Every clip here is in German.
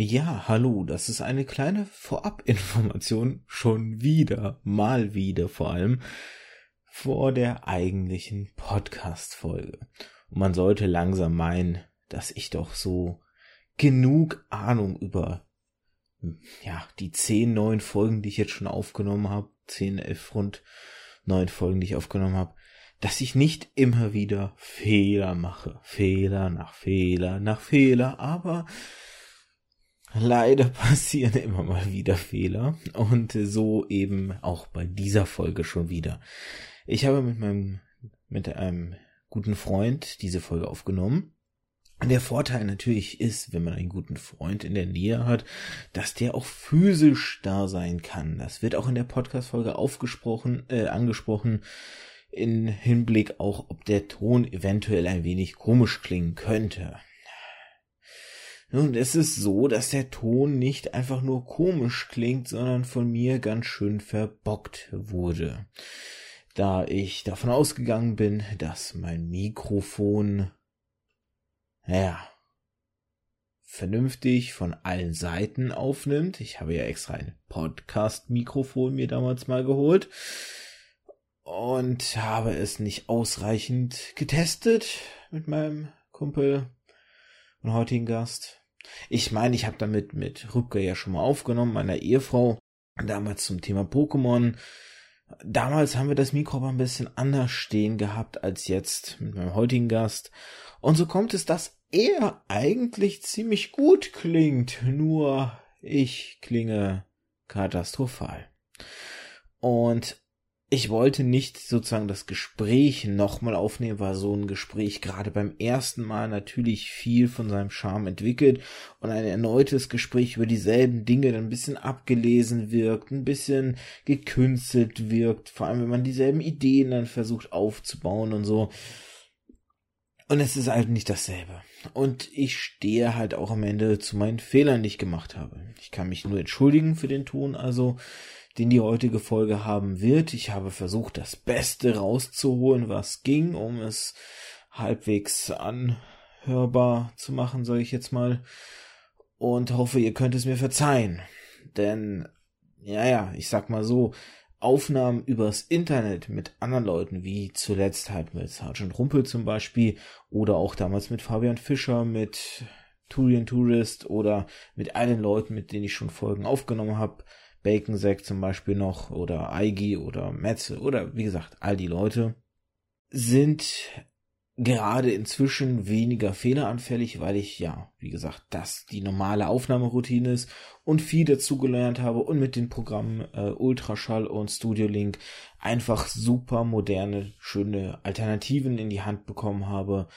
Ja, hallo, das ist eine kleine Vorabinformation schon wieder, mal wieder vor allem, vor der eigentlichen Podcast-Folge. Und man sollte langsam meinen, dass ich doch so genug Ahnung über, ja, die zehn neuen Folgen, die ich jetzt schon aufgenommen habe, zehn, elf, rund neun Folgen, die ich aufgenommen habe, dass ich nicht immer wieder Fehler mache. Fehler nach Fehler nach Fehler, aber leider passieren immer mal wieder Fehler und so eben auch bei dieser Folge schon wieder. Ich habe mit meinem, mit einem guten Freund diese Folge aufgenommen. Der Vorteil natürlich ist, wenn man einen guten Freund in der Nähe hat, dass der auch physisch da sein kann. Das wird auch in der Podcast-Folge aufgesprochen, äh, angesprochen in Hinblick auch, ob der Ton eventuell ein wenig komisch klingen könnte. Nun, es ist so, dass der Ton nicht einfach nur komisch klingt, sondern von mir ganz schön verbockt wurde. Da ich davon ausgegangen bin, dass mein Mikrofon, naja, vernünftig von allen Seiten aufnimmt. Ich habe ja extra ein Podcast-Mikrofon mir damals mal geholt und habe es nicht ausreichend getestet mit meinem Kumpel und heutigen Gast. Ich meine, ich habe damit mit Rübke ja schon mal aufgenommen, meiner Ehefrau, damals zum Thema Pokémon. Damals haben wir das Mikro aber ein bisschen anders stehen gehabt als jetzt mit meinem heutigen Gast. Und so kommt es, dass er eigentlich ziemlich gut klingt, nur ich klinge katastrophal. Und ich wollte nicht sozusagen das Gespräch nochmal aufnehmen, weil so ein Gespräch gerade beim ersten Mal natürlich viel von seinem Charme entwickelt und ein erneutes Gespräch über dieselben Dinge dann ein bisschen abgelesen wirkt, ein bisschen gekünstelt wirkt, vor allem wenn man dieselben Ideen dann versucht aufzubauen und so. Und es ist halt nicht dasselbe. Und ich stehe halt auch am Ende zu meinen Fehlern, die ich gemacht habe. Ich kann mich nur entschuldigen für den Ton, also den die heutige Folge haben wird. Ich habe versucht, das Beste rauszuholen, was ging, um es halbwegs anhörbar zu machen, sage ich jetzt mal. Und hoffe, ihr könnt es mir verzeihen. Denn, ja, ja, ich sag mal so, Aufnahmen übers Internet mit anderen Leuten, wie zuletzt halt mit Sergeant Rumpel zum Beispiel, oder auch damals mit Fabian Fischer, mit Turian Tourist oder mit allen Leuten, mit denen ich schon Folgen aufgenommen habe, Bacon zum Beispiel noch oder Eigi oder Metze oder wie gesagt, all die Leute sind gerade inzwischen weniger fehleranfällig, weil ich ja, wie gesagt, das die normale Aufnahmeroutine ist und viel dazugelernt habe und mit den Programmen äh, Ultraschall und Studio Link einfach super moderne, schöne Alternativen in die Hand bekommen habe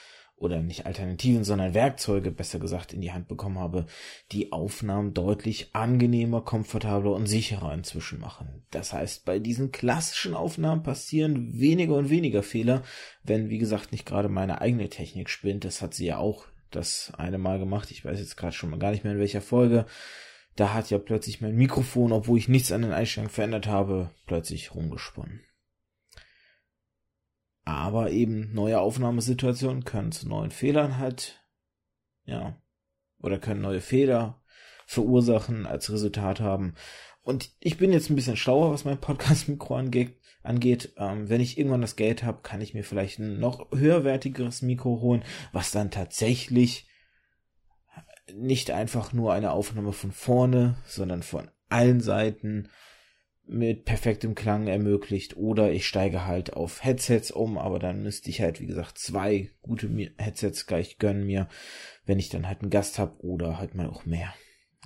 oder nicht Alternativen, sondern Werkzeuge, besser gesagt, in die Hand bekommen habe, die Aufnahmen deutlich angenehmer, komfortabler und sicherer inzwischen machen. Das heißt, bei diesen klassischen Aufnahmen passieren weniger und weniger Fehler, wenn, wie gesagt, nicht gerade meine eigene Technik spinnt. Das hat sie ja auch das eine Mal gemacht. Ich weiß jetzt gerade schon mal gar nicht mehr in welcher Folge. Da hat ja plötzlich mein Mikrofon, obwohl ich nichts an den Einstellungen verändert habe, plötzlich rumgesponnen. Aber eben neue Aufnahmesituationen können zu neuen Fehlern halt, ja, oder können neue Fehler verursachen, als Resultat haben. Und ich bin jetzt ein bisschen schlauer, was mein Podcast-Mikro angeht. angeht. Ähm, wenn ich irgendwann das Geld habe, kann ich mir vielleicht ein noch höherwertigeres Mikro holen, was dann tatsächlich nicht einfach nur eine Aufnahme von vorne, sondern von allen Seiten mit perfektem Klang ermöglicht oder ich steige halt auf Headsets um, aber dann müsste ich halt, wie gesagt, zwei gute Headsets gleich gönnen mir, wenn ich dann halt einen Gast habe oder halt mal auch mehr.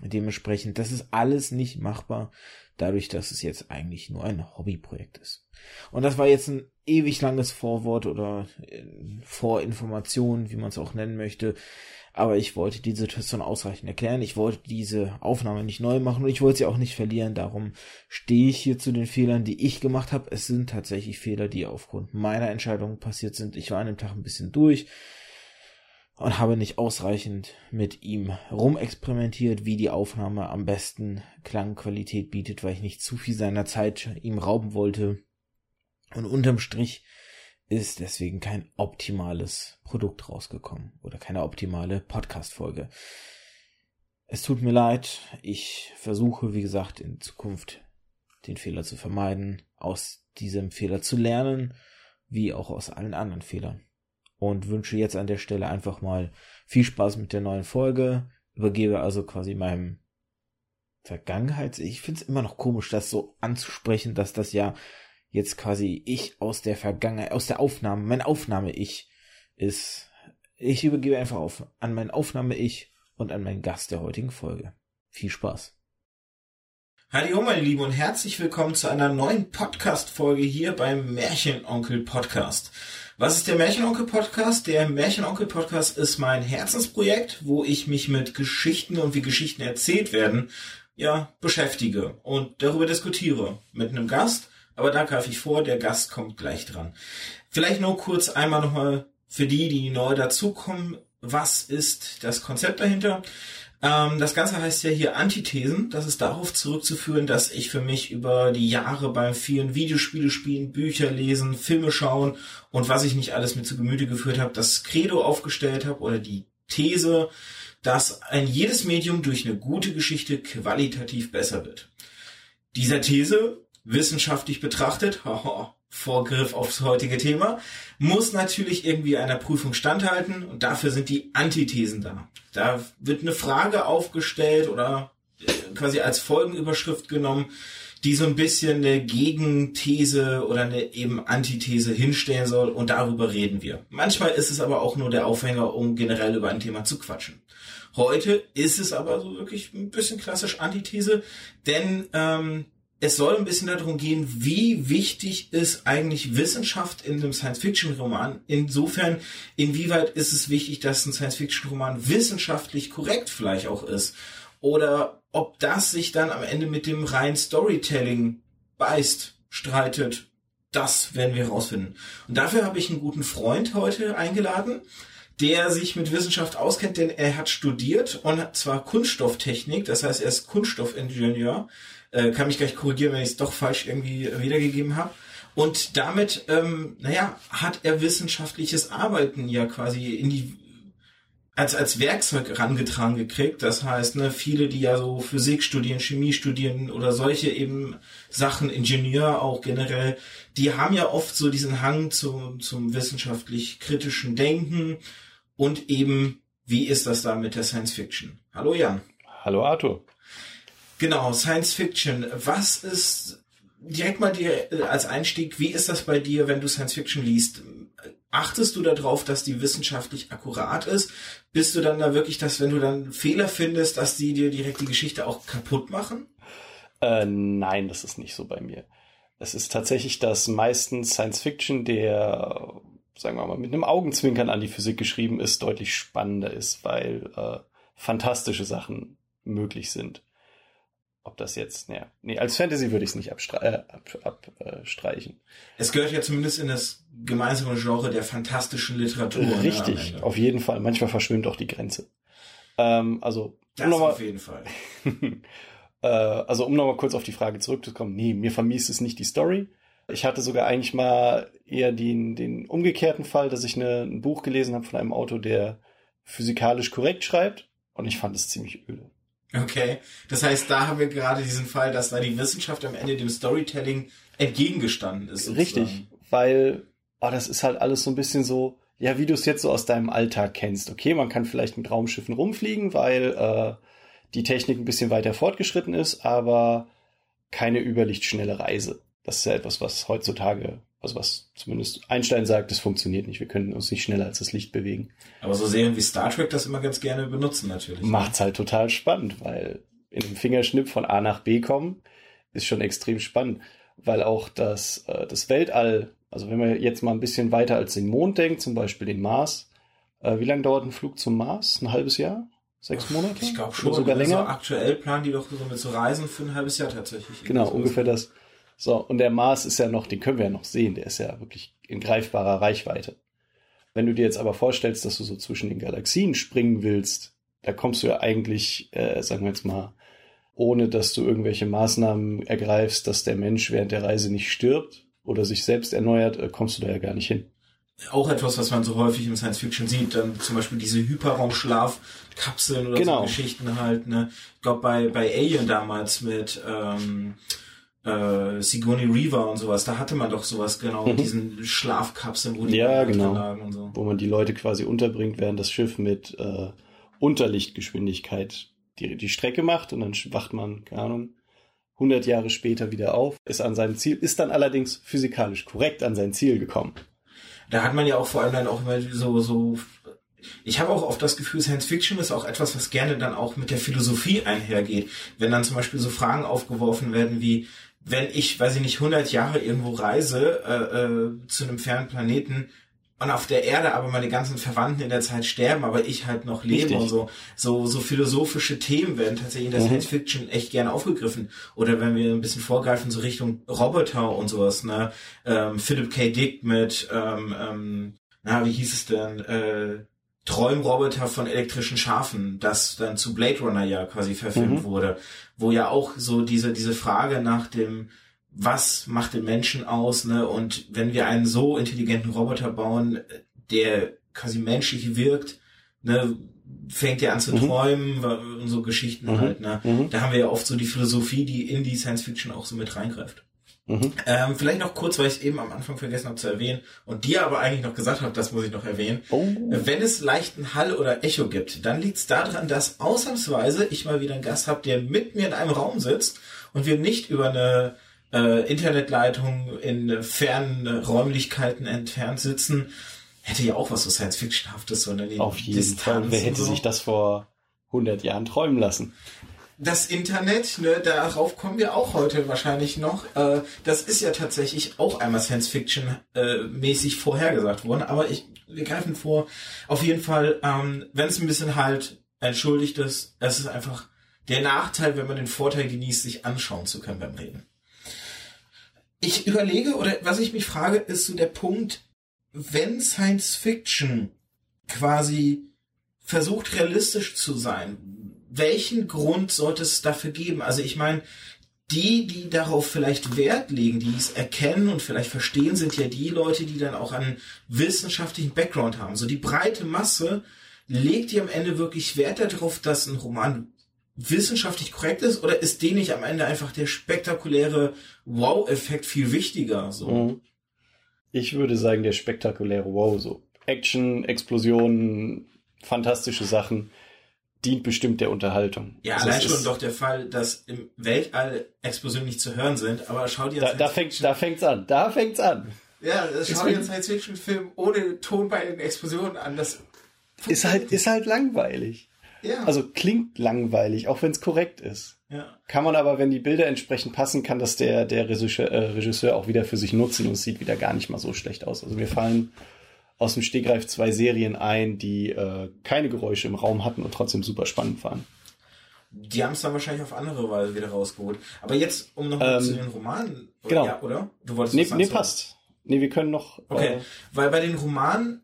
Dementsprechend, das ist alles nicht machbar, dadurch, dass es jetzt eigentlich nur ein Hobbyprojekt ist. Und das war jetzt ein ewig langes Vorwort oder äh, Vorinformation, wie man es auch nennen möchte. Aber ich wollte die Situation ausreichend erklären. Ich wollte diese Aufnahme nicht neu machen und ich wollte sie auch nicht verlieren. Darum stehe ich hier zu den Fehlern, die ich gemacht habe. Es sind tatsächlich Fehler, die aufgrund meiner Entscheidung passiert sind. Ich war an dem Tag ein bisschen durch und habe nicht ausreichend mit ihm rumexperimentiert, wie die Aufnahme am besten Klangqualität bietet, weil ich nicht zu viel seiner Zeit ihm rauben wollte. Und unterm Strich ist deswegen kein optimales Produkt rausgekommen oder keine optimale Podcast-Folge. Es tut mir leid. Ich versuche, wie gesagt, in Zukunft den Fehler zu vermeiden, aus diesem Fehler zu lernen, wie auch aus allen anderen Fehlern. Und wünsche jetzt an der Stelle einfach mal viel Spaß mit der neuen Folge. Übergebe also quasi meinem Vergangenheits. Ich finde es immer noch komisch, das so anzusprechen, dass das ja jetzt quasi ich aus der Vergangenheit, aus der Aufnahme, mein Aufnahme-Ich ist. Ich übergebe einfach auf an mein Aufnahme-Ich und an meinen Gast der heutigen Folge. Viel Spaß. Hallo meine Lieben und herzlich willkommen zu einer neuen Podcast-Folge hier beim Märchenonkel Podcast. Was ist der Märchenonkel Podcast? Der Märchenonkel Podcast ist mein Herzensprojekt, wo ich mich mit Geschichten und wie Geschichten erzählt werden, ja, beschäftige und darüber diskutiere mit einem Gast. Aber da greife ich vor, der Gast kommt gleich dran. Vielleicht nur kurz einmal nochmal für die, die neu dazukommen. Was ist das Konzept dahinter? Ähm, das Ganze heißt ja hier Antithesen. Das ist darauf zurückzuführen, dass ich für mich über die Jahre beim vielen Videospiele spielen, Bücher lesen, Filme schauen und was ich nicht alles mit zu Gemüte geführt habe, das Credo aufgestellt habe oder die These, dass ein jedes Medium durch eine gute Geschichte qualitativ besser wird. Dieser These, wissenschaftlich betrachtet, Vorgriff aufs heutige Thema, muss natürlich irgendwie einer Prüfung standhalten und dafür sind die Antithesen da. Da wird eine Frage aufgestellt oder äh, quasi als Folgenüberschrift genommen, die so ein bisschen eine Gegenthese oder eine eben Antithese hinstellen soll und darüber reden wir. Manchmal ist es aber auch nur der Aufhänger, um generell über ein Thema zu quatschen. Heute ist es aber so wirklich ein bisschen klassisch Antithese, denn ähm, es soll ein bisschen darum gehen, wie wichtig ist eigentlich Wissenschaft in einem Science-Fiction-Roman. Insofern, inwieweit ist es wichtig, dass ein Science-Fiction-Roman wissenschaftlich korrekt vielleicht auch ist. Oder ob das sich dann am Ende mit dem reinen Storytelling beißt, streitet. Das werden wir herausfinden. Und dafür habe ich einen guten Freund heute eingeladen, der sich mit Wissenschaft auskennt, denn er hat studiert und zwar Kunststofftechnik, das heißt, er ist Kunststoffingenieur äh, kann mich gleich korrigieren, wenn ich es doch falsch irgendwie wiedergegeben habe. Und damit, ähm, naja, hat er wissenschaftliches Arbeiten ja quasi in die als als Werkzeug herangetragen gekriegt. Das heißt, ne, viele, die ja so Physik studieren, Chemie studieren oder solche eben Sachen, Ingenieur auch generell, die haben ja oft so diesen Hang zum, zum wissenschaftlich kritischen Denken und eben, wie ist das da mit der Science Fiction? Hallo Jan. Hallo Arthur. Genau, Science Fiction. Was ist direkt mal dir äh, als Einstieg, wie ist das bei dir, wenn du Science Fiction liest? Achtest du darauf, dass die wissenschaftlich akkurat ist? Bist du dann da wirklich, dass wenn du dann Fehler findest, dass die dir direkt die Geschichte auch kaputt machen? Äh, nein, das ist nicht so bei mir. Es ist tatsächlich, dass meistens Science Fiction, der, sagen wir mal, mit einem Augenzwinkern an die Physik geschrieben ist, deutlich spannender ist, weil äh, fantastische Sachen möglich sind ob das jetzt, naja, nee, als Fantasy würde ich es nicht abstreichen. Äh, ab, äh, es gehört ja zumindest in das gemeinsame Genre der fantastischen Literatur. Ne, Richtig, ne, auf jeden Fall. Manchmal verschwimmt auch die Grenze. Ähm, also, das um mal, auf jeden Fall. äh, also, um nochmal kurz auf die Frage zurückzukommen, nee, mir vermisst es nicht die Story. Ich hatte sogar eigentlich mal eher den, den umgekehrten Fall, dass ich eine, ein Buch gelesen habe von einem Autor, der physikalisch korrekt schreibt und ich fand es ziemlich öde. Okay, das heißt, da haben wir gerade diesen Fall, dass da die Wissenschaft am Ende dem Storytelling entgegengestanden ist. Sozusagen. Richtig, weil oh, das ist halt alles so ein bisschen so, ja, wie du es jetzt so aus deinem Alltag kennst. Okay, man kann vielleicht mit Raumschiffen rumfliegen, weil äh, die Technik ein bisschen weiter fortgeschritten ist, aber keine überlichtschnelle Reise. Das ist ja etwas, was heutzutage also was zumindest Einstein sagt, das funktioniert nicht. Wir können uns nicht schneller als das Licht bewegen. Aber so Serien wie Star Trek das immer ganz gerne benutzen natürlich. Ne? Macht's halt total spannend, weil in einem Fingerschnipp von A nach B kommen ist schon extrem spannend, weil auch das, äh, das Weltall, also wenn man jetzt mal ein bisschen weiter als den Mond denkt, zum Beispiel den Mars, äh, wie lange dauert ein Flug zum Mars? Ein halbes Jahr? Sechs Monate? Ich glaube schon. Oder sogar länger. So aktuell planen die doch so mit so Reisen für ein halbes Jahr tatsächlich. Genau, ungefähr das. So, und der Mars ist ja noch, den können wir ja noch sehen, der ist ja wirklich in greifbarer Reichweite. Wenn du dir jetzt aber vorstellst, dass du so zwischen den Galaxien springen willst, da kommst du ja eigentlich, äh, sagen wir jetzt mal, ohne dass du irgendwelche Maßnahmen ergreifst, dass der Mensch während der Reise nicht stirbt oder sich selbst erneuert, äh, kommst du da ja gar nicht hin. auch etwas, was man so häufig im Science Fiction sieht, dann zum Beispiel diese Hyperraumschlafkapseln oder Genau. so Geschichten halt, ne? Ich glaube bei, bei Alien damals mit ähm, äh, Sigourney Weaver und sowas, da hatte man doch sowas genau, mit diesen Schlafkapseln, wo die Mhm. Ja, genau. lagen und so. wo man die Leute quasi unterbringt, während das Schiff mit äh, Unterlichtgeschwindigkeit die, die Strecke macht und dann wacht man, keine Ahnung, 100 Jahre später wieder auf, ist an seinem Ziel, ist dann allerdings physikalisch korrekt an sein Ziel gekommen. Da hat man ja auch vor allem dann auch immer so, so, ich habe auch oft das Gefühl, Science Fiction ist auch etwas, was gerne dann auch mit der Philosophie einhergeht. Wenn dann zum Beispiel so Fragen aufgeworfen werden wie, wenn ich, weiß ich nicht, 100 Jahre irgendwo reise äh, äh, zu einem fernen Planeten und auf der Erde aber meine ganzen Verwandten in der Zeit sterben, aber ich halt noch lebe Richtig. und so, so, so philosophische Themen werden tatsächlich in der Mhm. Science Fiction echt gerne aufgegriffen. Oder wenn wir ein bisschen vorgreifen, so Richtung Roboter und sowas, ne? Ähm, Philip K. Dick mit, ähm, ähm, na, wie hieß es denn, äh, Träumroboter von elektrischen Schafen, das dann zu Blade Runner ja quasi verfilmt Mhm. wurde, wo ja auch so diese, diese Frage nach dem, was macht den Menschen aus, ne? Und wenn wir einen so intelligenten Roboter bauen, der quasi menschlich wirkt, ne, fängt er an zu Mhm. träumen und so Geschichten Mhm. halt, ne? Mhm. Da haben wir ja oft so die Philosophie, die in die Science Fiction auch so mit reingreift. Mhm. Ähm, vielleicht noch kurz, weil ich es eben am Anfang vergessen habe zu erwähnen und dir aber eigentlich noch gesagt habe, das muss ich noch erwähnen. Oh. Wenn es leichten Hall oder Echo gibt, dann liegt es daran, dass ausnahmsweise ich mal wieder einen Gast habe, der mit mir in einem Raum sitzt und wir nicht über eine äh, Internetleitung in fernen Räumlichkeiten entfernt sitzen. Hätte ja auch was so Science-Fiction-haftes, sondern die Auf jeden Distanz Fall. Wer hätte so. sich das vor 100 Jahren träumen lassen? Das Internet, ne, darauf kommen wir auch heute wahrscheinlich noch. Äh, das ist ja tatsächlich auch einmal Science Fiction äh, mäßig vorhergesagt worden, aber ich, wir greifen vor. Auf jeden Fall, ähm, wenn es ein bisschen halt entschuldigt ist, es ist einfach der Nachteil, wenn man den Vorteil genießt, sich anschauen zu können beim Reden. Ich überlege, oder was ich mich frage, ist so der Punkt, wenn Science Fiction quasi versucht realistisch zu sein, welchen Grund sollte es dafür geben? Also ich meine, die, die darauf vielleicht Wert legen, die es erkennen und vielleicht verstehen, sind ja die Leute, die dann auch einen wissenschaftlichen Background haben. So die breite Masse legt die am Ende wirklich Wert darauf, dass ein Roman wissenschaftlich korrekt ist oder ist denen nicht am Ende einfach der spektakuläre Wow-Effekt viel wichtiger? So. Mhm. Ich würde sagen, der spektakuläre Wow, so Action, Explosionen, fantastische Sachen, dient bestimmt der Unterhaltung. Ja, Also allein schon doch der Fall, dass im Weltall Explosionen nicht zu hören sind, aber schau dir Da, da, fängt, da fängt's an. Da fängt's an. Ja, das schau dir einen Science-Fiction-Film ohne Ton bei den Explosionen an. Das Ist halt, ist halt langweilig. ja. Also klingt langweilig, auch wenn es korrekt ist. ja. Kann man aber, wenn die Bilder entsprechend passen, kann das der, der Regisseur, äh, Regisseur auch wieder für sich nutzen und es sieht wieder gar nicht mal so schlecht aus. Also mir fallen aus dem Stegreif zwei Serien ein, die äh, keine Geräusche im Raum hatten und trotzdem super spannend waren. Die haben es dann wahrscheinlich auf andere Weise wieder rausgeholt. Aber jetzt, um nochmal Ähm, zu den Romanen. genau. Ja, oder? Du wolltest Nee, nee passt. Nee, wir können noch. Okay, Äh, weil bei den Romanen,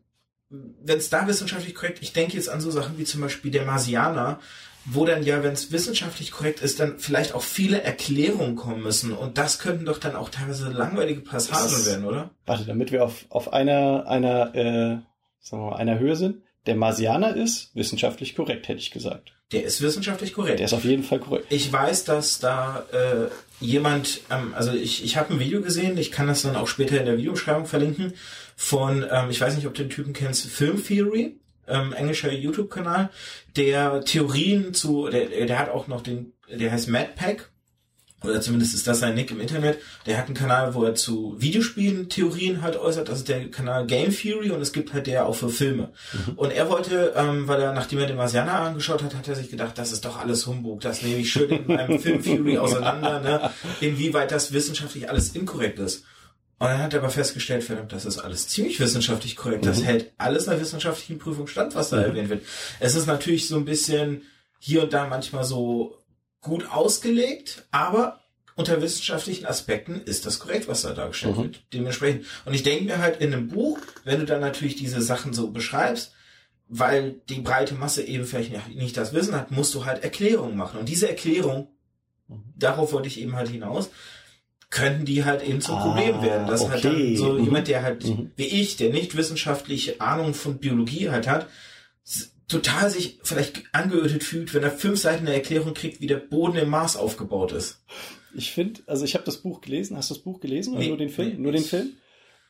wenn es da wissenschaftlich korrekt, ich denke jetzt an so Sachen wie zum Beispiel der Marsianer, wo dann ja, wenn es wissenschaftlich korrekt ist, dann vielleicht auch viele Erklärungen kommen müssen. Und das könnten doch dann auch teilweise langweilige Passagen werden, oder? warte, damit wir auf, auf einer, einer, äh, sagen wir mal, einer Höhe sind. Der Marsianer ist wissenschaftlich korrekt, hätte ich gesagt. Der ist wissenschaftlich korrekt. Der ist auf jeden Fall korrekt. Ich weiß, dass da äh, jemand, ähm, also ich, ich habe ein Video gesehen, ich kann das dann auch später in der Videobeschreibung verlinken, von, ähm, ich weiß nicht, ob du den Typen kennst, Film Theory, ähm, englischer YouTube-Kanal, der Theorien zu, der, der hat auch noch den, der heißt Madpack, oder zumindest ist das sein Nick im Internet. Der hat einen Kanal, wo er zu Videospielen Theorien halt äußert. Das ist der Kanal Game Theory und es gibt halt der auch für Filme. Und er wollte, ähm, weil er, nachdem er den Marsianer angeschaut hat, hat er sich gedacht, das ist doch alles Humbug. Das nehme ich schön in einem Film Theory auseinander, ne? inwieweit das wissenschaftlich alles inkorrekt ist. Und dann hat er aber festgestellt, verdammt, das ist alles ziemlich wissenschaftlich korrekt. Das hält alles einer wissenschaftlichen Prüfung stand, was da erwähnt wird. Es ist natürlich so ein bisschen hier und da manchmal so gut ausgelegt, aber unter wissenschaftlichen Aspekten ist das korrekt, was da dargestellt Mhm. wird. Dementsprechend. Und ich denke mir halt in einem Buch, wenn du dann natürlich diese Sachen so beschreibst, weil die breite Masse eben vielleicht nicht- nicht das Wissen hat, musst du halt Erklärungen machen. Und diese Erklärung, Mhm. darauf wollte ich eben halt hinaus, könnten die halt eben zum Ah, Problem werden. Dass halt dann okay. so Mhm. jemand, der halt Mhm. wie ich, der nicht wissenschaftliche Ahnung von Biologie halt hat, total sich vielleicht angeödet fühlt, wenn er fünf Seiten eine Erklärung kriegt, wie der Boden im Mars aufgebaut ist. Ich finde, also ich habe das Buch gelesen. Hast du das Buch gelesen oder Nee, nur den Film? nee, nur den Film?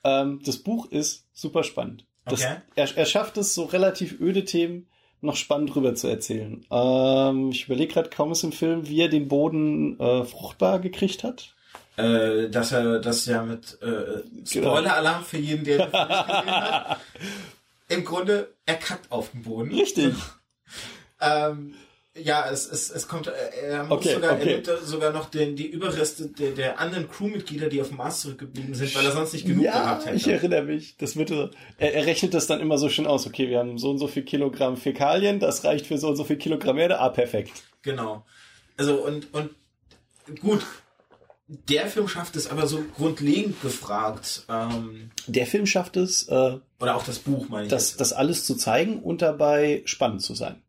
Ähm, das Buch ist super spannend. Das, Okay. er, er schafft es, so relativ öde Themen noch spannend rüber zu erzählen. Ähm, ich überlege gerade kaum ist im Film, wie er den Boden äh, fruchtbar gekriegt hat. Äh, dass er das ja mit äh. Spoiler-Alarm für jeden, der nicht gesehen hat. Im Grunde, er kackt auf den Boden. Richtig. Ähm, ja, es, es, es kommt, äh, er muss Okay, sogar, okay. er nimmt sogar noch den, die Überreste der, der anderen Crewmitglieder, die auf dem Mars zurückgeblieben sind, weil er sonst nicht genug ja, gehabt hätte. ich erinnere mich. Das wird, so- er, er rechnet das dann immer so schön aus. Okay, wir haben so und so viel Kilogramm Fäkalien, das reicht für so und so viel Kilogramm Erde. Ah, perfekt. Genau. Also und, und gut, der Film schafft es aber so grundlegend gefragt, ähm, Der Film schafft es, äh, oder auch das Buch, meine ich. das, jetzt. das alles zu zeigen und dabei spannend zu sein.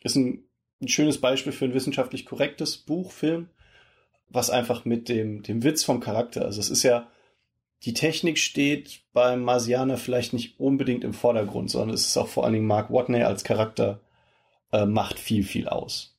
Ist ein, ein schönes Beispiel für ein wissenschaftlich korrektes Buch, Film, was einfach mit dem, dem Witz vom Charakter, also es ist ja, die Technik steht beim Marsianer vielleicht nicht unbedingt im Vordergrund, sondern es ist auch vor allen Dingen Mark Watney als Charakter äh, macht viel, viel aus.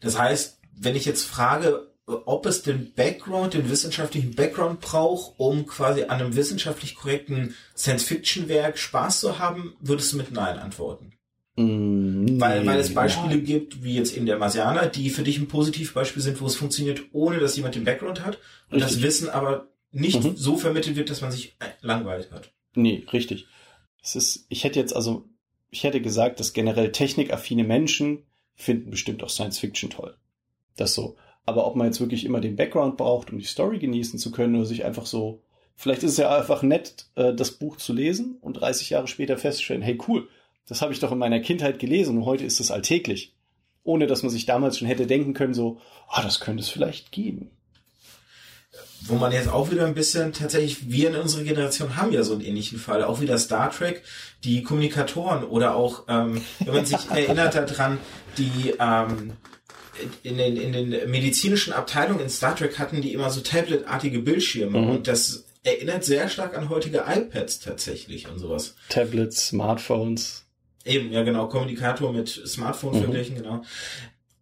Das heißt, wenn ich jetzt frage, ob es den Background, den wissenschaftlichen Background braucht, um quasi an einem wissenschaftlich korrekten Science-Fiction-Werk Spaß zu haben, würdest du mit Nein antworten. Mm, Weil, weil es Beispiele ja. gibt, wie jetzt eben der Marsianer, die für dich ein Positivbeispiel sind, wo es funktioniert, ohne dass jemand den Background hat und das Richtig. Wissen aber nicht Mhm. so vermittelt wird, dass man sich äh, langweilt hat. Nee, richtig. Es ist, ich hätte jetzt also, ich hätte gesagt, dass generell technikaffine Menschen finden bestimmt auch Science Fiction toll. Das so. Aber ob man jetzt wirklich immer den Background braucht, um die Story genießen zu können oder sich einfach so, vielleicht ist es ja einfach nett, äh, das Buch zu lesen und 30 Jahre später festzustellen, hey cool, das habe ich doch in meiner Kindheit gelesen und heute ist es alltäglich. Ohne dass man sich damals schon hätte denken können, so, ah, das könnte es vielleicht geben. Wo man jetzt auch wieder ein bisschen tatsächlich, wir in unserer Generation haben ja so einen ähnlichen Fall, auch wieder Star Trek, die Kommunikatoren oder auch, ähm, wenn man sich erinnert daran, die ähm, in, den, in den medizinischen Abteilungen in Star Trek hatten die immer so tabletartige Bildschirme Mhm. und das erinnert sehr stark an heutige iPads tatsächlich und sowas. Tablets, Smartphones. Eben, ja genau, Kommunikator mit Smartphone Mhm. verglichen, genau.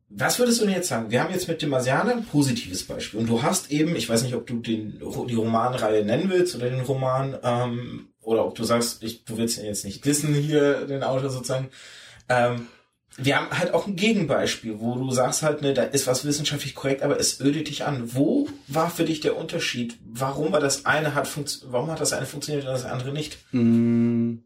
Was würdest du denn jetzt sagen? Wir haben jetzt mit dem Marsianer ein positives Beispiel. Und du hast eben, ich weiß nicht, ob du den, die Romanreihe nennen willst oder den Roman, ähm, oder ob du sagst, ich, du willst ja jetzt nicht wissen hier, den Autor sozusagen. Ähm, wir haben halt auch ein Gegenbeispiel, wo du sagst halt, ne, da ist was wissenschaftlich korrekt, aber es ödet dich an. Wo war für dich der Unterschied? Warum war das eine hat warum hat das eine funktioniert und das andere nicht? Mm,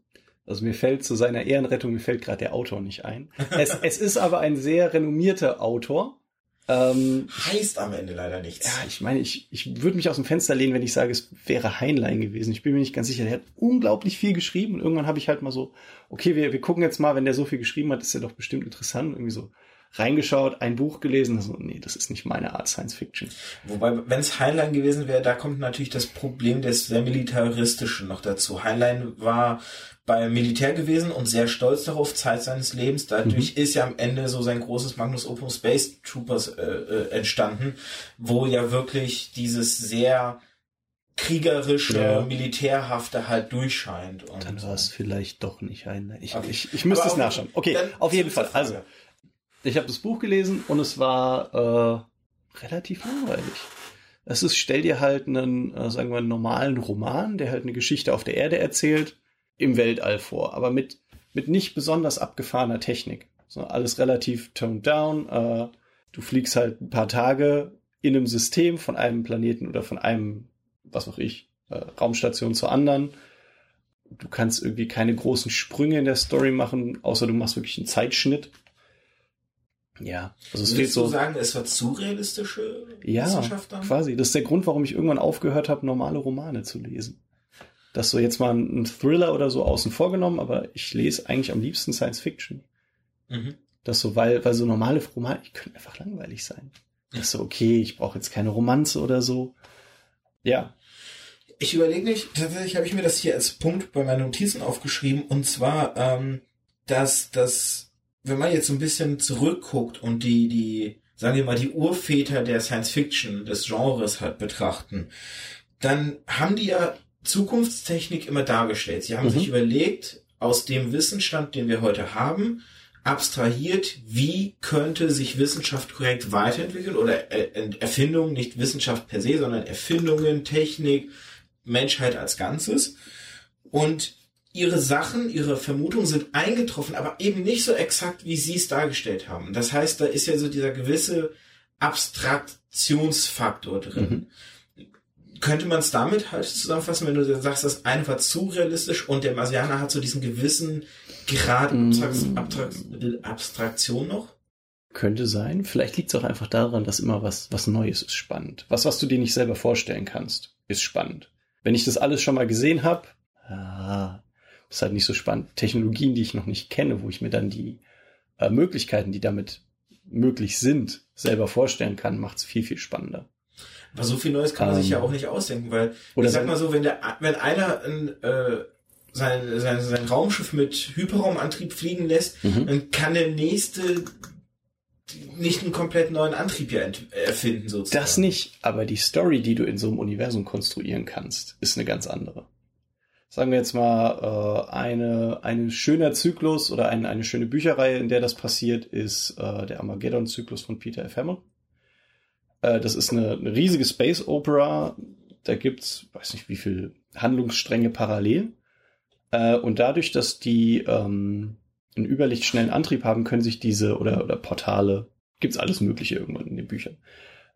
Also mir fällt zu seiner Ehrenrettung, mir fällt gerade der Autor nicht ein. Es, es ist aber ein sehr renommierter Autor. Ähm, Heißt am Ende leider nichts. ja, ich meine, ich, ich würde mich aus dem Fenster lehnen, wenn ich sage, es wäre Heinlein gewesen. Ich bin mir nicht ganz sicher. Der hat unglaublich viel geschrieben und irgendwann habe ich halt mal so, okay, wir, wir gucken jetzt mal, wenn der so viel geschrieben hat, ist er doch bestimmt interessant. Irgendwie so reingeschaut, ein Buch gelesen, so, nee, das ist nicht meine Art Science Fiction. Wobei, wenn es Heinlein gewesen wäre, da kommt natürlich das Problem des sehr militaristischen noch dazu. Heinlein war beim Militär gewesen und sehr stolz darauf, Zeit seines Lebens. Dadurch ist ja am Ende so sein großes Magnus Opum Space Troopers äh, äh, entstanden, wo ja wirklich dieses sehr kriegerische, Ja. militärhafte halt durchscheint. Und, Dann war es vielleicht doch nicht Heinlein. Ich, Okay. ich, ich müsste es nachschauen. Okay, auf jeden Fall. Also, ich habe das Buch gelesen und es war äh, relativ langweilig. Es ist, stell dir halt einen, äh, sagen wir, einen normalen Roman, der halt eine Geschichte auf der Erde erzählt, im Weltall vor, aber mit, mit nicht besonders abgefahrener Technik. So, alles relativ toned down. Äh, du fliegst halt ein paar Tage in einem System von einem Planeten oder von einem, was auch ich, äh, Raumstation zur anderen. Du kannst irgendwie keine großen Sprünge in der Story machen, außer du machst wirklich einen Zeitschnitt. Ja, also es fehlt Willst du so. sagen, es war zu realistische Ja, Wissenschaft dann? quasi. Das ist der Grund, warum ich irgendwann aufgehört habe, normale Romane zu lesen. Das so jetzt mal ein Thriller oder so außen vor genommen, aber ich lese eigentlich am liebsten Science Fiction. Mhm. Das so, weil, weil so normale Romane, die können einfach langweilig sein. Das so, okay, ich brauche jetzt keine Romanze oder so. Ja. Ich überlege nicht, tatsächlich habe ich mir das hier als Punkt bei meinen Notizen aufgeschrieben, und zwar, ähm, dass, dass, wenn man jetzt so ein bisschen zurückguckt und die, die sagen wir mal, die Urväter der Science Fiction, des Genres halt betrachten, dann haben die ja Zukunftstechnik immer dargestellt. Sie haben mhm. sich überlegt, aus dem Wissensstand, den wir heute haben, abstrahiert, wie könnte sich Wissenschaft korrekt weiterentwickeln oder Erfindungen, nicht Wissenschaft per se, sondern Erfindungen, Technik, Menschheit als Ganzes. Und ihre Sachen, ihre Vermutungen sind eingetroffen, aber eben nicht so exakt, wie sie es dargestellt haben. Das heißt, da ist ja so dieser gewisse Abstraktionsfaktor drin. Mhm könnte man es damit halt zusammenfassen, wenn du sagst, das eine war zu realistisch und der Marsianer hat so diesen gewissen Grad mm. Abstrakt, Abstraktion noch? Könnte sein. Vielleicht liegt es auch einfach daran, dass immer was, was Neues ist spannend. Was, was du dir nicht selber vorstellen kannst, ist spannend. Wenn ich das alles schon mal gesehen habe, ah, ist halt nicht so spannend. Technologien, die ich noch nicht kenne, wo ich mir dann die äh, Möglichkeiten, die damit möglich sind, selber vorstellen kann, macht es viel, viel spannender. Aber so viel Neues kann man um, sich ja ähm, auch nicht ausdenken, weil oder ich sag mal so, wenn der, wenn einer ein, äh, sein, sein, sein Raumschiff mit Hyperraumantrieb fliegen lässt, mhm. dann kann der nächste nicht einen komplett neuen Antrieb ja erfinden sozusagen. Das nicht, aber die Story, die du in so einem Universum konstruieren kannst, ist eine ganz andere. Sagen wir jetzt mal, äh, eine, ein schöner Zyklus oder ein, eine schöne Bücherreihe, in der das passiert, ist äh, der Armageddon-Zyklus von Peter F. Hamel. Äh, das ist eine, eine riesige Space Opera. Da gibt's, weiß nicht wie viel Handlungsstränge parallel. Äh, und dadurch, dass die ähm, einen überlichtschnellen Antrieb haben, können sich diese oder, oder Portale, gibt's alles Mögliche irgendwann in den Büchern,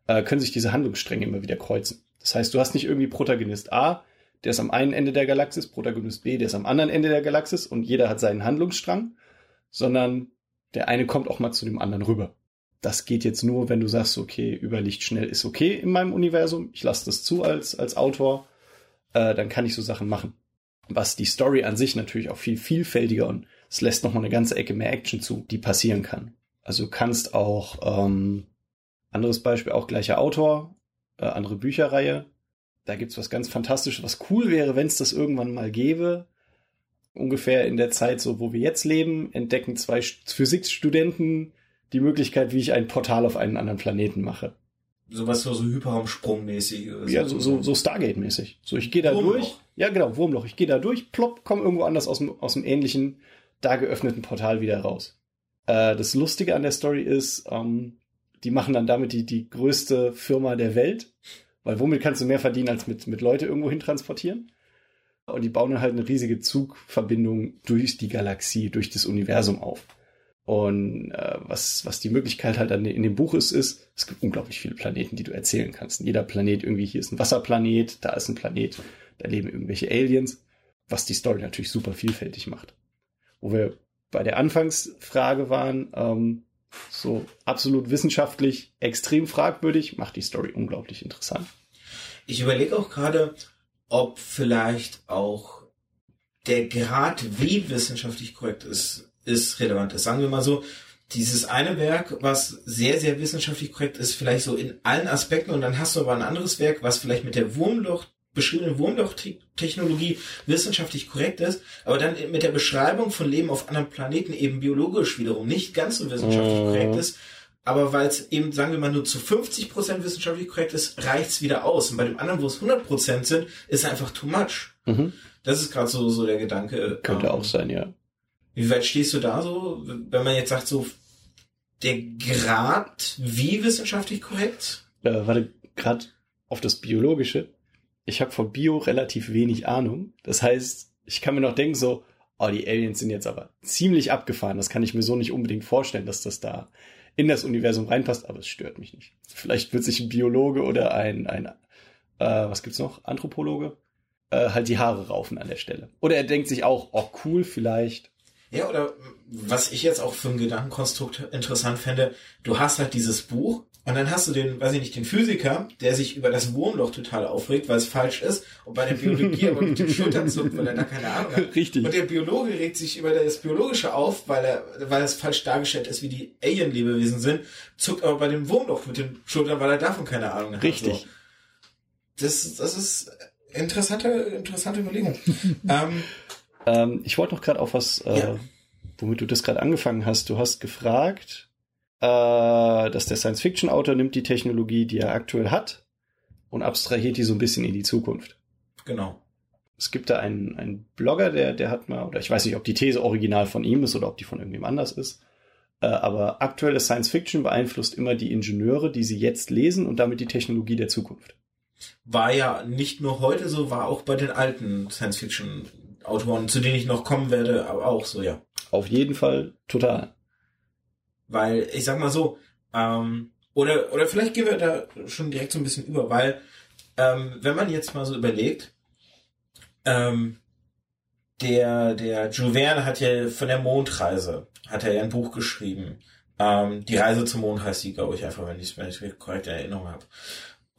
äh, können sich diese Handlungsstränge immer wieder kreuzen. Das heißt, du hast nicht irgendwie Protagonist A, der ist am einen Ende der Galaxis, Protagonist B, der ist am anderen Ende der Galaxis und jeder hat seinen Handlungsstrang, sondern der eine kommt auch mal zu dem anderen rüber das geht jetzt nur, wenn du sagst, okay, Überlicht schnell ist okay in meinem Universum, ich lasse das zu als, als Autor, äh, dann kann ich so Sachen machen. Was die Story an sich natürlich auch viel vielfältiger und es lässt nochmal eine ganze Ecke mehr Action zu, die passieren kann. Also du kannst auch, ähm, anderes Beispiel, auch gleicher Autor, äh, andere Bücherreihe, da gibt's was ganz Fantastisches, was cool wäre, wenn es das irgendwann mal gäbe. Ungefähr in der Zeit, so wo wir jetzt leben, entdecken zwei Physikstudenten die Möglichkeit, wie ich ein Portal auf einen anderen Planeten mache. Sowas so, so Hyperraumsprungmäßig. Ja, so, so, so Stargate-mäßig. So, ich gehe da Wurmloch. durch. Ja, genau, Wurmloch. Ich gehe da durch, plopp, komme irgendwo anders aus dem, aus dem ähnlichen, da geöffneten Portal wieder raus. Äh, das Lustige an der Story ist, ähm, die machen dann damit die, die größte Firma der Welt. Weil womit kannst du mehr verdienen, als mit, mit Leute irgendwo hin transportieren? Und die bauen dann halt eine riesige Zugverbindung durch die Galaxie, durch das Universum auf. Und äh, was, was die Möglichkeit halt an, in dem Buch ist, ist, es gibt unglaublich viele Planeten, die du erzählen kannst. Und jeder Planet irgendwie, hier ist ein Wasserplanet, da ist ein Planet, da leben irgendwelche Aliens, was die Story natürlich super vielfältig macht. Wo wir bei der Anfangsfrage waren, ähm, so absolut wissenschaftlich extrem fragwürdig, macht die Story unglaublich interessant. Ich überlege auch gerade, ob vielleicht auch der Grad, wie wissenschaftlich korrekt ist, ist relevant ist. Sagen wir mal so, dieses eine Werk, was sehr, sehr wissenschaftlich korrekt ist, vielleicht so in allen Aspekten und dann hast du aber ein anderes Werk, was vielleicht mit der Wurmloch, beschriebenen Wurmlochtechnologie wissenschaftlich korrekt ist, aber dann mit der Beschreibung von Leben auf anderen Planeten eben biologisch wiederum nicht ganz so wissenschaftlich mhm. korrekt ist. Aber weil es eben, sagen wir mal, nur zu 50% wissenschaftlich korrekt ist, reicht's wieder aus. Und bei dem anderen, wo es 100% sind, ist einfach too much. Mhm. Das ist gerade so, so der Gedanke. Könnte ähm, auch sein, ja. Wie weit stehst du da so, wenn man jetzt sagt, so der Grad, wie wissenschaftlich korrekt? Äh, warte, gerade auf das Biologische. Ich habe von Bio relativ wenig Ahnung. Das heißt, ich kann mir noch denken, so, oh, die Aliens sind jetzt aber ziemlich abgefahren. Das kann ich mir so nicht unbedingt vorstellen, dass das da in das Universum reinpasst, aber es stört mich nicht. Vielleicht wird sich ein Biologe oder ein, ein äh, was gibt's noch, Anthropologe, äh, halt die Haare raufen an der Stelle. Oder er denkt sich auch, oh cool, vielleicht ja, oder was ich jetzt auch für ein Gedankenkonstrukt interessant fände, du hast halt dieses Buch und dann hast du den, weiß ich nicht, den Physiker, der sich über das Wurmloch total aufregt, weil es falsch ist und bei der Biologie aber mit den Schultern zuckt, weil er da keine Ahnung hat. Richtig. Und der Biologe regt sich über das Biologische auf, weil er, weil es falsch dargestellt ist, wie die Alien-Lebewesen sind, zuckt aber bei dem Wurmloch mit den Schultern, weil er davon keine Ahnung hat. Richtig. So. Das, das ist interessante, interessante Überlegung. ähm, ähm, ich wollte noch gerade auf was, äh, ja. womit du das gerade angefangen hast. Du hast gefragt, äh, dass der Science-Fiction-Autor nimmt die Technologie, die er aktuell hat, und abstrahiert die so ein bisschen in die Zukunft. Genau. Es gibt da einen, einen Blogger, der, der hat mal, oder ich weiß nicht, ob die These original von ihm ist oder ob die von irgendjemand anders ist, äh, aber aktuelle Science Fiction beeinflusst immer die Ingenieure, die sie jetzt lesen und damit die Technologie der Zukunft. War ja nicht nur heute so, war auch bei den alten Science-Fiction-Autoren, zu denen ich noch kommen werde, aber auch so, ja. Auf jeden Fall total. Weil, ich sag mal so, ähm, oder, oder vielleicht gehen wir da schon direkt so ein bisschen über, weil, ähm, wenn man jetzt mal so überlegt, ähm, der, der Jules Verne hat ja von der Mondreise, hat er ja ein Buch geschrieben. Ähm, die Reise zum Mond heißt die, glaube ich, einfach, wenn ich es korrekt in Erinnerung habe.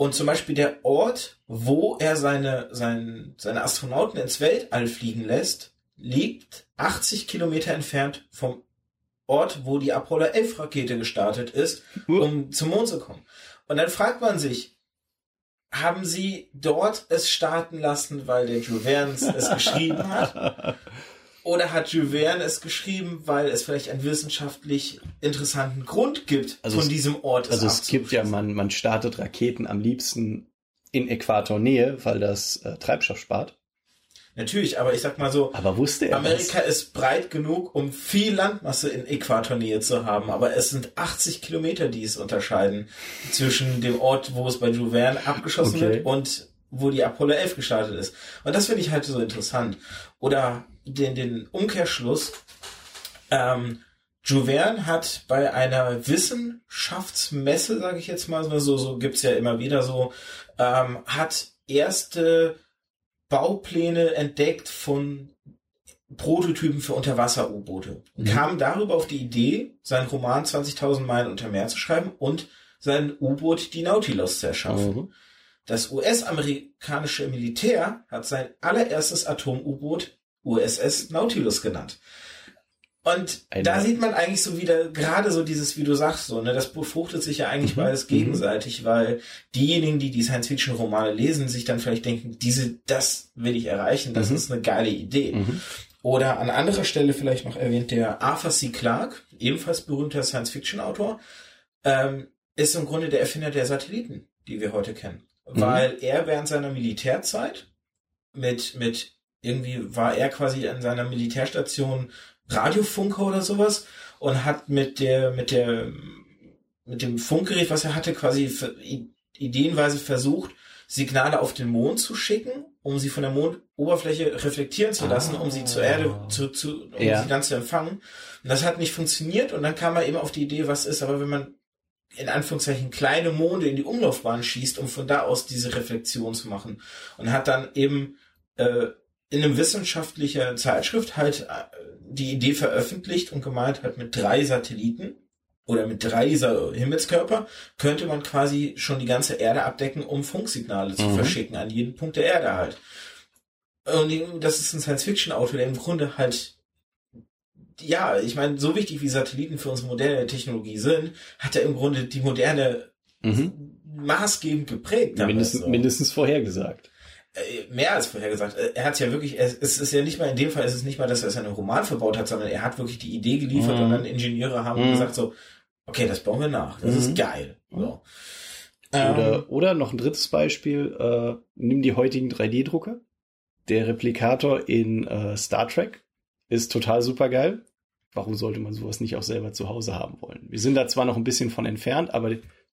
Und zum Beispiel der Ort, wo er seine, seine, seine Astronauten ins Weltall fliegen lässt, liegt 80 Kilometer entfernt vom Ort, wo die Apollo 11 Rakete gestartet ist, um zum Mond zu kommen. Und dann fragt man sich, haben sie dort es starten lassen, weil der Jules Verne es geschrieben hat? Oder hat Jules Verne es geschrieben, weil es vielleicht einen wissenschaftlich interessanten Grund gibt, Also von es- diesem Ort Also es gibt ja, man, man startet Raketen am liebsten in Äquatornähe, weil das äh, Treibstoff spart. Natürlich, aber ich sag mal so, Aber wusste er Amerika ist breit genug, um viel Landmasse in Äquatornähe zu haben, aber es sind 80 Kilometer, die es unterscheiden zwischen dem Ort, wo es bei Jules Verne abgeschossen Okay. wird und wo die Apollo 11 gestartet ist. Und das finde ich halt so interessant. Oder den, den Umkehrschluss, ähm, Jules Verne hat bei einer Wissenschaftsmesse, sage ich jetzt mal so, so gibt's ja immer wieder so, ähm, hat erste Baupläne entdeckt von Prototypen für Unterwasser-U-Boote. Und Mhm. Kam darüber auf die Idee, seinen Roman 20.000 Meilen unter Meer zu schreiben und sein U-Boot, die Nautilus, zu erschaffen. Mhm. Das US-amerikanische Militär hat sein allererstes Atom-U-Boot USS Nautilus genannt. Und Eine- da sieht man eigentlich so wieder, gerade so dieses, wie du sagst, so, ne, das befruchtet sich ja eigentlich Mhm. beides gegenseitig, weil diejenigen, die die Science-Fiction-Romane lesen, sich dann vielleicht denken, diese, das will ich erreichen, das Mhm. ist eine geile Idee. Mhm. Oder an anderer Stelle vielleicht noch erwähnt der Arthur C. Clarke, ebenfalls berühmter Science-Fiction-Autor, ähm, ist im Grunde der Erfinder der Satelliten, die wir heute kennen. Mhm. Weil er während seiner Militärzeit mit, mit, irgendwie war er quasi an seiner Militärstation Radiofunker oder sowas und hat mit der, mit der, mit dem Funkgerät, was er hatte, quasi ideenweise versucht, Signale auf den Mond zu schicken, um sie von der Mondoberfläche reflektieren zu lassen, um sie zur Erde zu, zu um Ja. sie dann zu empfangen. Und das hat nicht funktioniert und dann kam er eben auf die Idee, was ist, aber wenn man in Anführungszeichen kleine Monde in die Umlaufbahn schießt, um von da aus diese Reflexion zu machen. Und hat dann eben äh, in einem wissenschaftlicher Zeitschrift halt äh, die Idee veröffentlicht und gemeint hat, mit drei Satelliten oder mit drei dieser Himmelskörper könnte man quasi schon die ganze Erde abdecken, um Funksignale zu Mhm. verschicken an jeden Punkt der Erde halt. Und das ist ein Science-Fiction-Autor, der im Grunde halt ja, ich meine, so wichtig wie Satelliten für unsere moderne Technologie sind, hat er im Grunde die moderne Mhm. maßgebend geprägt. so. mindestens vorhergesagt. Äh, Mehr als vorhergesagt. Äh, Er hat ja wirklich, es ist ja nicht mal in dem Fall, ist es nicht mal, dass er seinen Roman verbaut hat, sondern er hat wirklich die Idee geliefert Mhm. und dann Ingenieure haben Mhm. gesagt so, okay, das bauen wir nach. Das Mhm. ist geil. So. Ähm, Oder, oder noch ein drittes Beispiel, äh, nimm die heutigen 3D-Drucker. Der Replikator in äh, Star Trek ist total super geil. Warum sollte man sowas nicht auch selber zu Hause haben wollen? Wir sind da zwar noch ein bisschen von entfernt, aber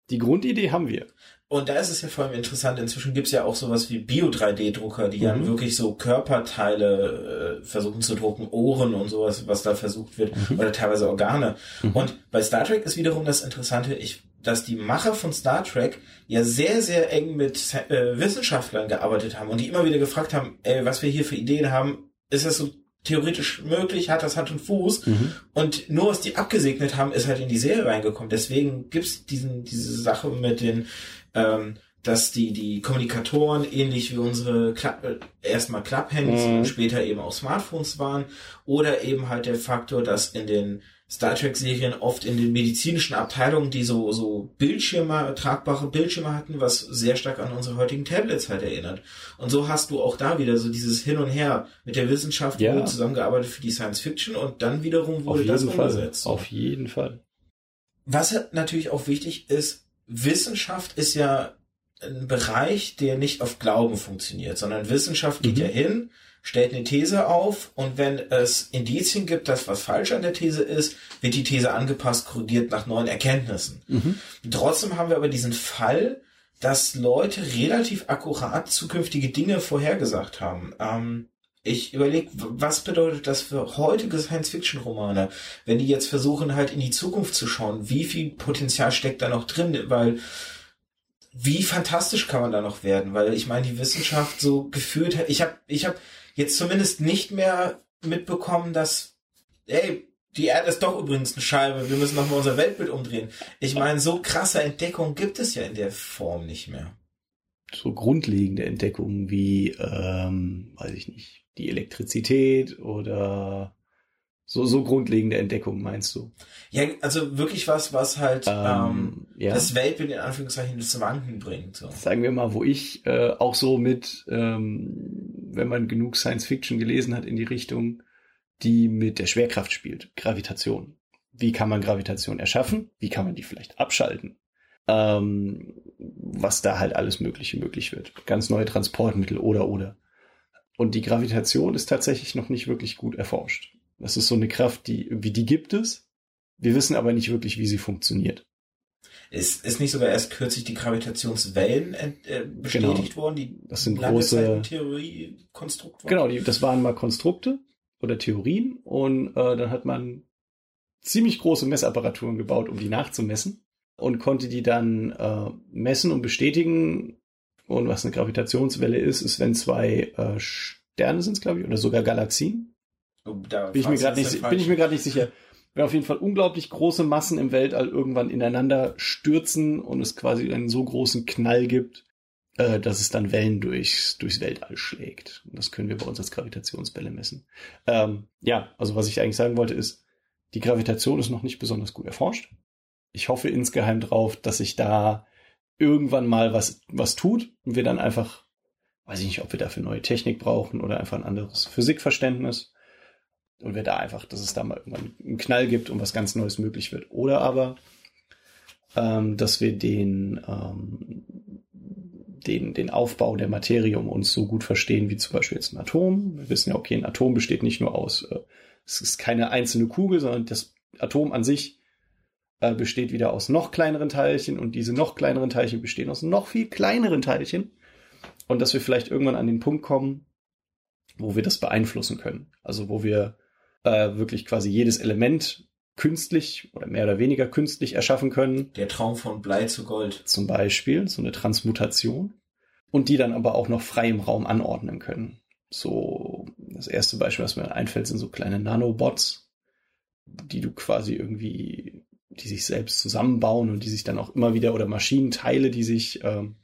die Grundidee haben wir. Und da ist es ja vor allem interessant, inzwischen gibt's ja auch sowas wie Bio-3D-Drucker, die dann Mhm. wirklich so Körperteile äh, versuchen zu drucken, Ohren und sowas, was da versucht wird, Mhm. oder teilweise Organe. Mhm. Und bei Star Trek ist wiederum das Interessante, ich, dass die Macher von Star Trek ja sehr, sehr eng mit äh, Wissenschaftlern gearbeitet haben und die immer wieder gefragt haben, ey, was wir hier für Ideen haben, ist das so theoretisch möglich, hat das Hand und Fuß? Mhm. Und nur was die abgesegnet haben, ist halt in die Serie reingekommen. Deswegen gibt's diesen, diese Sache mit den, ähm, dass die, die Kommunikatoren ähnlich wie unsere Klapp, äh, erstmal Klapphandys Mhm. und später eben auch Smartphones waren. Oder eben halt der Faktor, dass in den Star Trek Serien oft in den medizinischen Abteilungen, die so, so Bildschirme, tragbare Bildschirme hatten, was sehr stark an unsere heutigen Tablets halt erinnert. Und so hast du auch da wieder so dieses Hin und Her mit der Wissenschaft Ja. wurde zusammengearbeitet für die Science Fiction und dann wiederum wurde das jeden Fall. umgesetzt. Auf jeden Fall. was natürlich auch wichtig ist, Wissenschaft ist ja ein Bereich, der nicht auf Glauben funktioniert, sondern Wissenschaft geht Mhm. ja hin, stellt eine These auf und wenn es Indizien gibt, dass was falsch an der These ist, wird die These angepasst, korrigiert nach neuen Erkenntnissen. Mhm. Trotzdem haben wir aber diesen Fall, dass Leute relativ akkurat zukünftige Dinge vorhergesagt haben. Ähm, ich überlege, was bedeutet das für heutige Science-Fiction-Romane, wenn die jetzt versuchen, halt in die Zukunft zu schauen, wie viel Potenzial steckt da noch drin, weil wie fantastisch kann man da noch werden, weil ich meine, die Wissenschaft so gefühlt hat, ich habe ich hab jetzt zumindest nicht mehr mitbekommen, dass, ey, die Erde ist doch übrigens eine Scheibe, wir müssen nochmal unser Weltbild umdrehen. Ich meine, so krasse Entdeckungen gibt es ja in der Form nicht mehr. So grundlegende Entdeckungen wie, ähm, weiß ich nicht, die Elektrizität oder so, so grundlegende Entdeckungen meinst du? Ja, also wirklich was, was halt ähm, Ähm, ja. das Weltbild in Anführungszeichen ins Wanken bringt. So. sagen wir mal, wo ich äh, auch so mit, ähm, wenn man genug Science Fiction gelesen hat in die Richtung, die mit der Schwerkraft spielt, Gravitation. Wie kann man Gravitation erschaffen? Wie kann man die vielleicht abschalten? Ähm, was da halt alles Mögliche möglich wird. Ganz neue Transportmittel oder oder. Und die Gravitation ist tatsächlich noch nicht wirklich gut erforscht. Das ist so eine Kraft, die irgendwie die gibt es. Wir wissen aber nicht wirklich, wie sie funktioniert. Ist, ist nicht sogar erst kürzlich die Gravitationswellen ent- äh, bestätigt worden, die Genau. Das sind große- Theoriekonstrukt waren? Genau, die, das waren mal Konstrukte oder Theorien und äh, dann hat man ziemlich große Messapparaturen gebaut, um die nachzumessen und konnte die dann äh, messen und bestätigen. Und was eine Gravitationswelle ist, ist, wenn zwei äh, Sterne sind, glaube ich, oder sogar Galaxien. Da Bin ich mir gerade nicht, bin ich mir gerade nicht sicher. Wenn auf jeden Fall unglaublich große Massen im Weltall irgendwann ineinander stürzen und es quasi einen so großen Knall gibt, äh, dass es dann Wellen durchs, durchs Weltall schlägt. Und das können wir bei uns als Gravitationswelle messen. Ähm, ja, also was ich eigentlich sagen wollte ist, die Gravitation ist noch nicht besonders gut erforscht. Ich hoffe insgeheim drauf, dass sich da irgendwann mal was, was tut und wir dann einfach, weiß ich nicht, ob wir dafür neue Technik brauchen oder einfach ein anderes Physikverständnis und wir da einfach, dass es da mal irgendwann einen Knall gibt und was ganz Neues möglich wird. Oder aber, ähm, dass wir den, ähm, den, den Aufbau der Materie um uns so gut verstehen, wie zum Beispiel jetzt ein Atom. Wir wissen ja, okay, ein Atom besteht nicht nur aus, äh, es ist keine einzelne Kugel, sondern das Atom an sich äh, besteht wieder aus noch kleineren Teilchen und diese noch kleineren Teilchen bestehen aus noch viel kleineren Teilchen. Und dass wir vielleicht irgendwann an den Punkt kommen, wo wir das beeinflussen können. Also wo wir äh, wirklich quasi jedes Element künstlich oder mehr oder weniger künstlich erschaffen können. Der Traum von Blei zu Gold. Zum Beispiel so eine Transmutation. Und die dann aber auch noch frei im Raum anordnen können. So, das erste Beispiel, was mir einfällt, sind so kleine Nanobots, die du quasi irgendwie, die sich selbst zusammenbauen und die sich dann auch immer wieder, oder Maschinenteile, die sich ähm,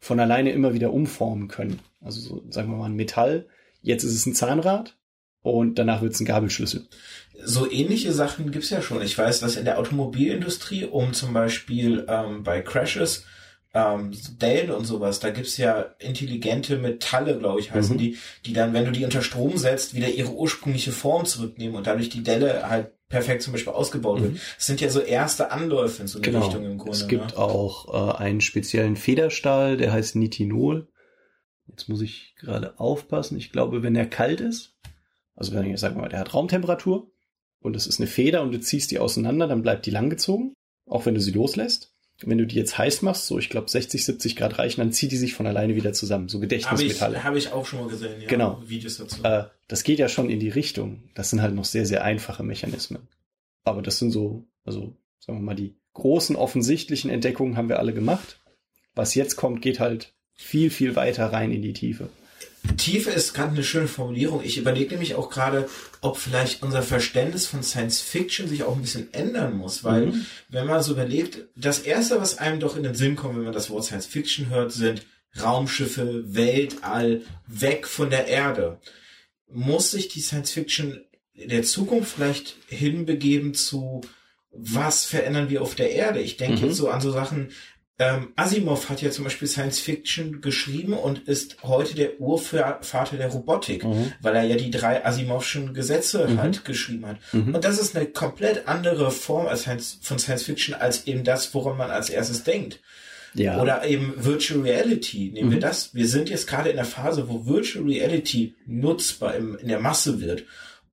von alleine immer wieder umformen können. Also so, sagen wir mal ein Metall. Jetzt ist es ein Zahnrad und danach wird es ein Gabelschlüssel. So ähnliche Sachen gibt's ja schon. Ich weiß, dass in der Automobilindustrie, um zum Beispiel ähm, bei Crashes, ähm, Dell und sowas, da gibt's ja intelligente Metalle, glaube ich, heißen Mhm. die, die dann, wenn du die unter Strom setzt, wieder ihre ursprüngliche Form zurücknehmen und dadurch die Delle halt perfekt zum Beispiel ausgebaut wird. Mhm. Das sind ja so erste Anläufe in so eine Richtung im Grunde. Es gibt ne? auch äh, einen speziellen Federstahl, der heißt Nitinol. Jetzt muss ich gerade aufpassen. Ich glaube, wenn er kalt ist, also wenn ich sagen wir mal, der hat Raumtemperatur und es ist eine Feder und du ziehst die auseinander, dann bleibt die langgezogen, auch wenn du sie loslässt. Wenn du die jetzt heiß machst, so ich glaube 60, 70 Grad reichen, dann zieht die sich von alleine wieder zusammen, so Habe ich, Gedächtnismetalle. hab ich auch schon mal gesehen, ja. Genau. Videos dazu. Äh, das geht ja schon in die Richtung. Das sind halt noch sehr, sehr einfache Mechanismen. Aber das sind so, also sagen wir mal, die großen offensichtlichen Entdeckungen haben wir alle gemacht. Was jetzt kommt, geht halt viel, viel weiter rein in die Tiefe. Tiefe ist gerade eine schöne Formulierung. Ich überlege nämlich auch gerade, ob vielleicht unser Verständnis von Science Fiction sich auch ein bisschen ändern muss, weil Mhm. wenn man so überlegt, das erste, was einem doch in den Sinn kommt, wenn man das Wort Science Fiction hört, sind Raumschiffe, Weltall, weg von der Erde. Muss sich die Science Fiction der Zukunft vielleicht hinbegeben zu was verändern wir auf der Erde? Ich denke Mhm. jetzt so an so Sachen, ähm, Asimov hat ja zum Beispiel Science Fiction geschrieben und ist heute der Urvater der Robotik, mhm. weil er ja die drei Asimovschen Gesetze mhm. halt geschrieben hat. Mhm. Und das ist eine komplett andere Form als Science, von Science Fiction als eben das, woran man als erstes denkt. Ja. Oder eben Virtual Reality. Nehmen wir mhm. das. Wir sind jetzt gerade in der Phase, wo Virtual Reality nutzbar im, in der Masse wird.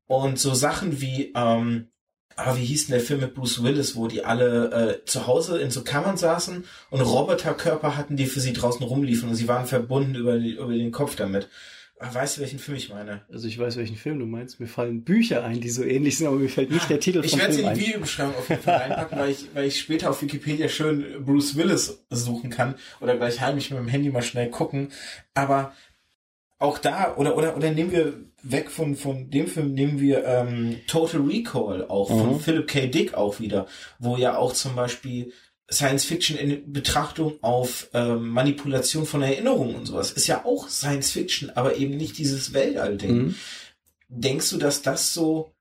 Und so Sachen wie ähm, ah, wie hieß denn der Film mit Bruce Willis, wo die alle äh, zu Hause in so Kammern saßen und Roboterkörper hatten, die für sie draußen rumliefen und sie waren verbunden über, die, über den Kopf damit. Ah, weißt du, welchen Film ich meine? Also ich weiß, welchen Film du meinst. Mir fallen Bücher ein, die so ähnlich sind, aber mir fällt nicht der Titel ich vom Film ein. Ich werde sie in die Videobeschreibung auf jeden Fall reinpacken, weil ich, weil ich später auf Wikipedia schön Bruce Willis suchen kann oder gleich heimlich mit dem Handy mal schnell gucken. Aber auch da, oder, oder, oder nehmen wir weg von, von dem Film, nehmen wir ähm, Total Recall auch von mhm. Philip K. Dick auch wieder, wo ja auch zum Beispiel Science Fiction in Betrachtung auf ähm, Manipulation von Erinnerungen und sowas ist ja auch Science Fiction, aber eben nicht dieses Weltall-Ding. Mhm. Denkst du, dass das so,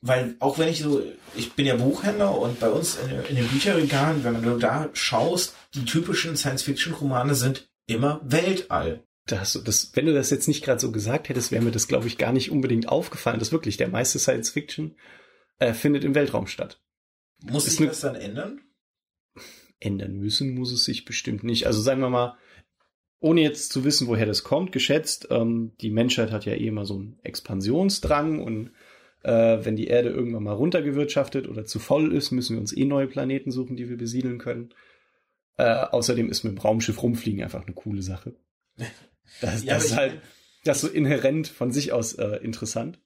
weil auch wenn ich so, ich bin ja Buchhändler und bei uns in, in den Bücherregalen, wenn du da schaust, die typischen Science Fiction Romane sind immer Weltall da hast du das, wenn du das jetzt nicht gerade so gesagt hättest, wäre mir das, glaube ich, gar nicht unbedingt aufgefallen, dass wirklich der meiste Science Fiction äh, findet im Weltraum statt. Muss sich das dann ändern? Ändern müssen muss es sich bestimmt nicht. Also sagen wir mal, ohne jetzt zu wissen, woher das kommt, geschätzt, ähm, die Menschheit hat ja eh immer so einen Expansionsdrang und äh, wenn die Erde irgendwann mal runtergewirtschaftet oder zu voll ist, müssen wir uns eh neue Planeten suchen, die wir besiedeln können. Äh, außerdem ist mit dem Raumschiff rumfliegen einfach eine coole Sache. Das, ja, das ist halt das so inhärent von sich aus äh, interessant.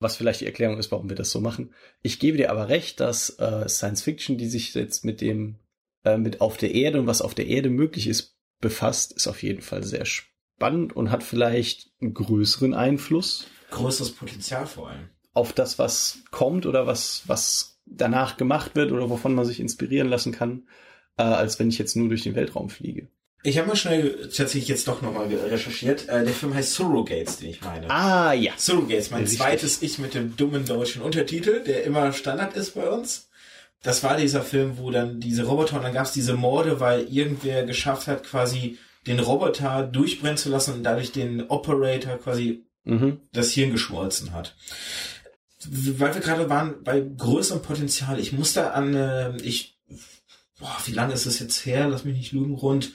Was vielleicht die Erklärung ist, warum wir das so machen. Ich gebe dir aber recht, dass äh, Science Fiction, die sich jetzt mit dem, äh, mit auf der Erde und was auf der Erde möglich ist, befasst, ist auf jeden Fall sehr spannend und hat vielleicht einen größeren Einfluss. Größeres Potenzial vor allem. Auf das, was kommt oder was, was danach gemacht wird oder wovon man sich inspirieren lassen kann, äh, als wenn ich jetzt nur durch den Weltraum fliege. Ich habe mal schnell tatsächlich jetzt doch nochmal recherchiert. Äh, der Film heißt Surrogates, den ich meine. Ah, ja. Surrogates, mein zweites Ich mit dem dummen deutschen Untertitel, der immer Standard ist bei uns. Das war dieser Film, wo dann diese Roboter und dann gab es diese Morde, weil irgendwer geschafft hat, quasi den Roboter durchbrennen zu lassen und dadurch den Operator quasi mhm. das Hirn geschmolzen hat. Weil wir gerade waren bei größerem Potenzial. Ich musste an, äh, ich, boah, wie lange ist es jetzt her? Lass mich nicht lügen, rund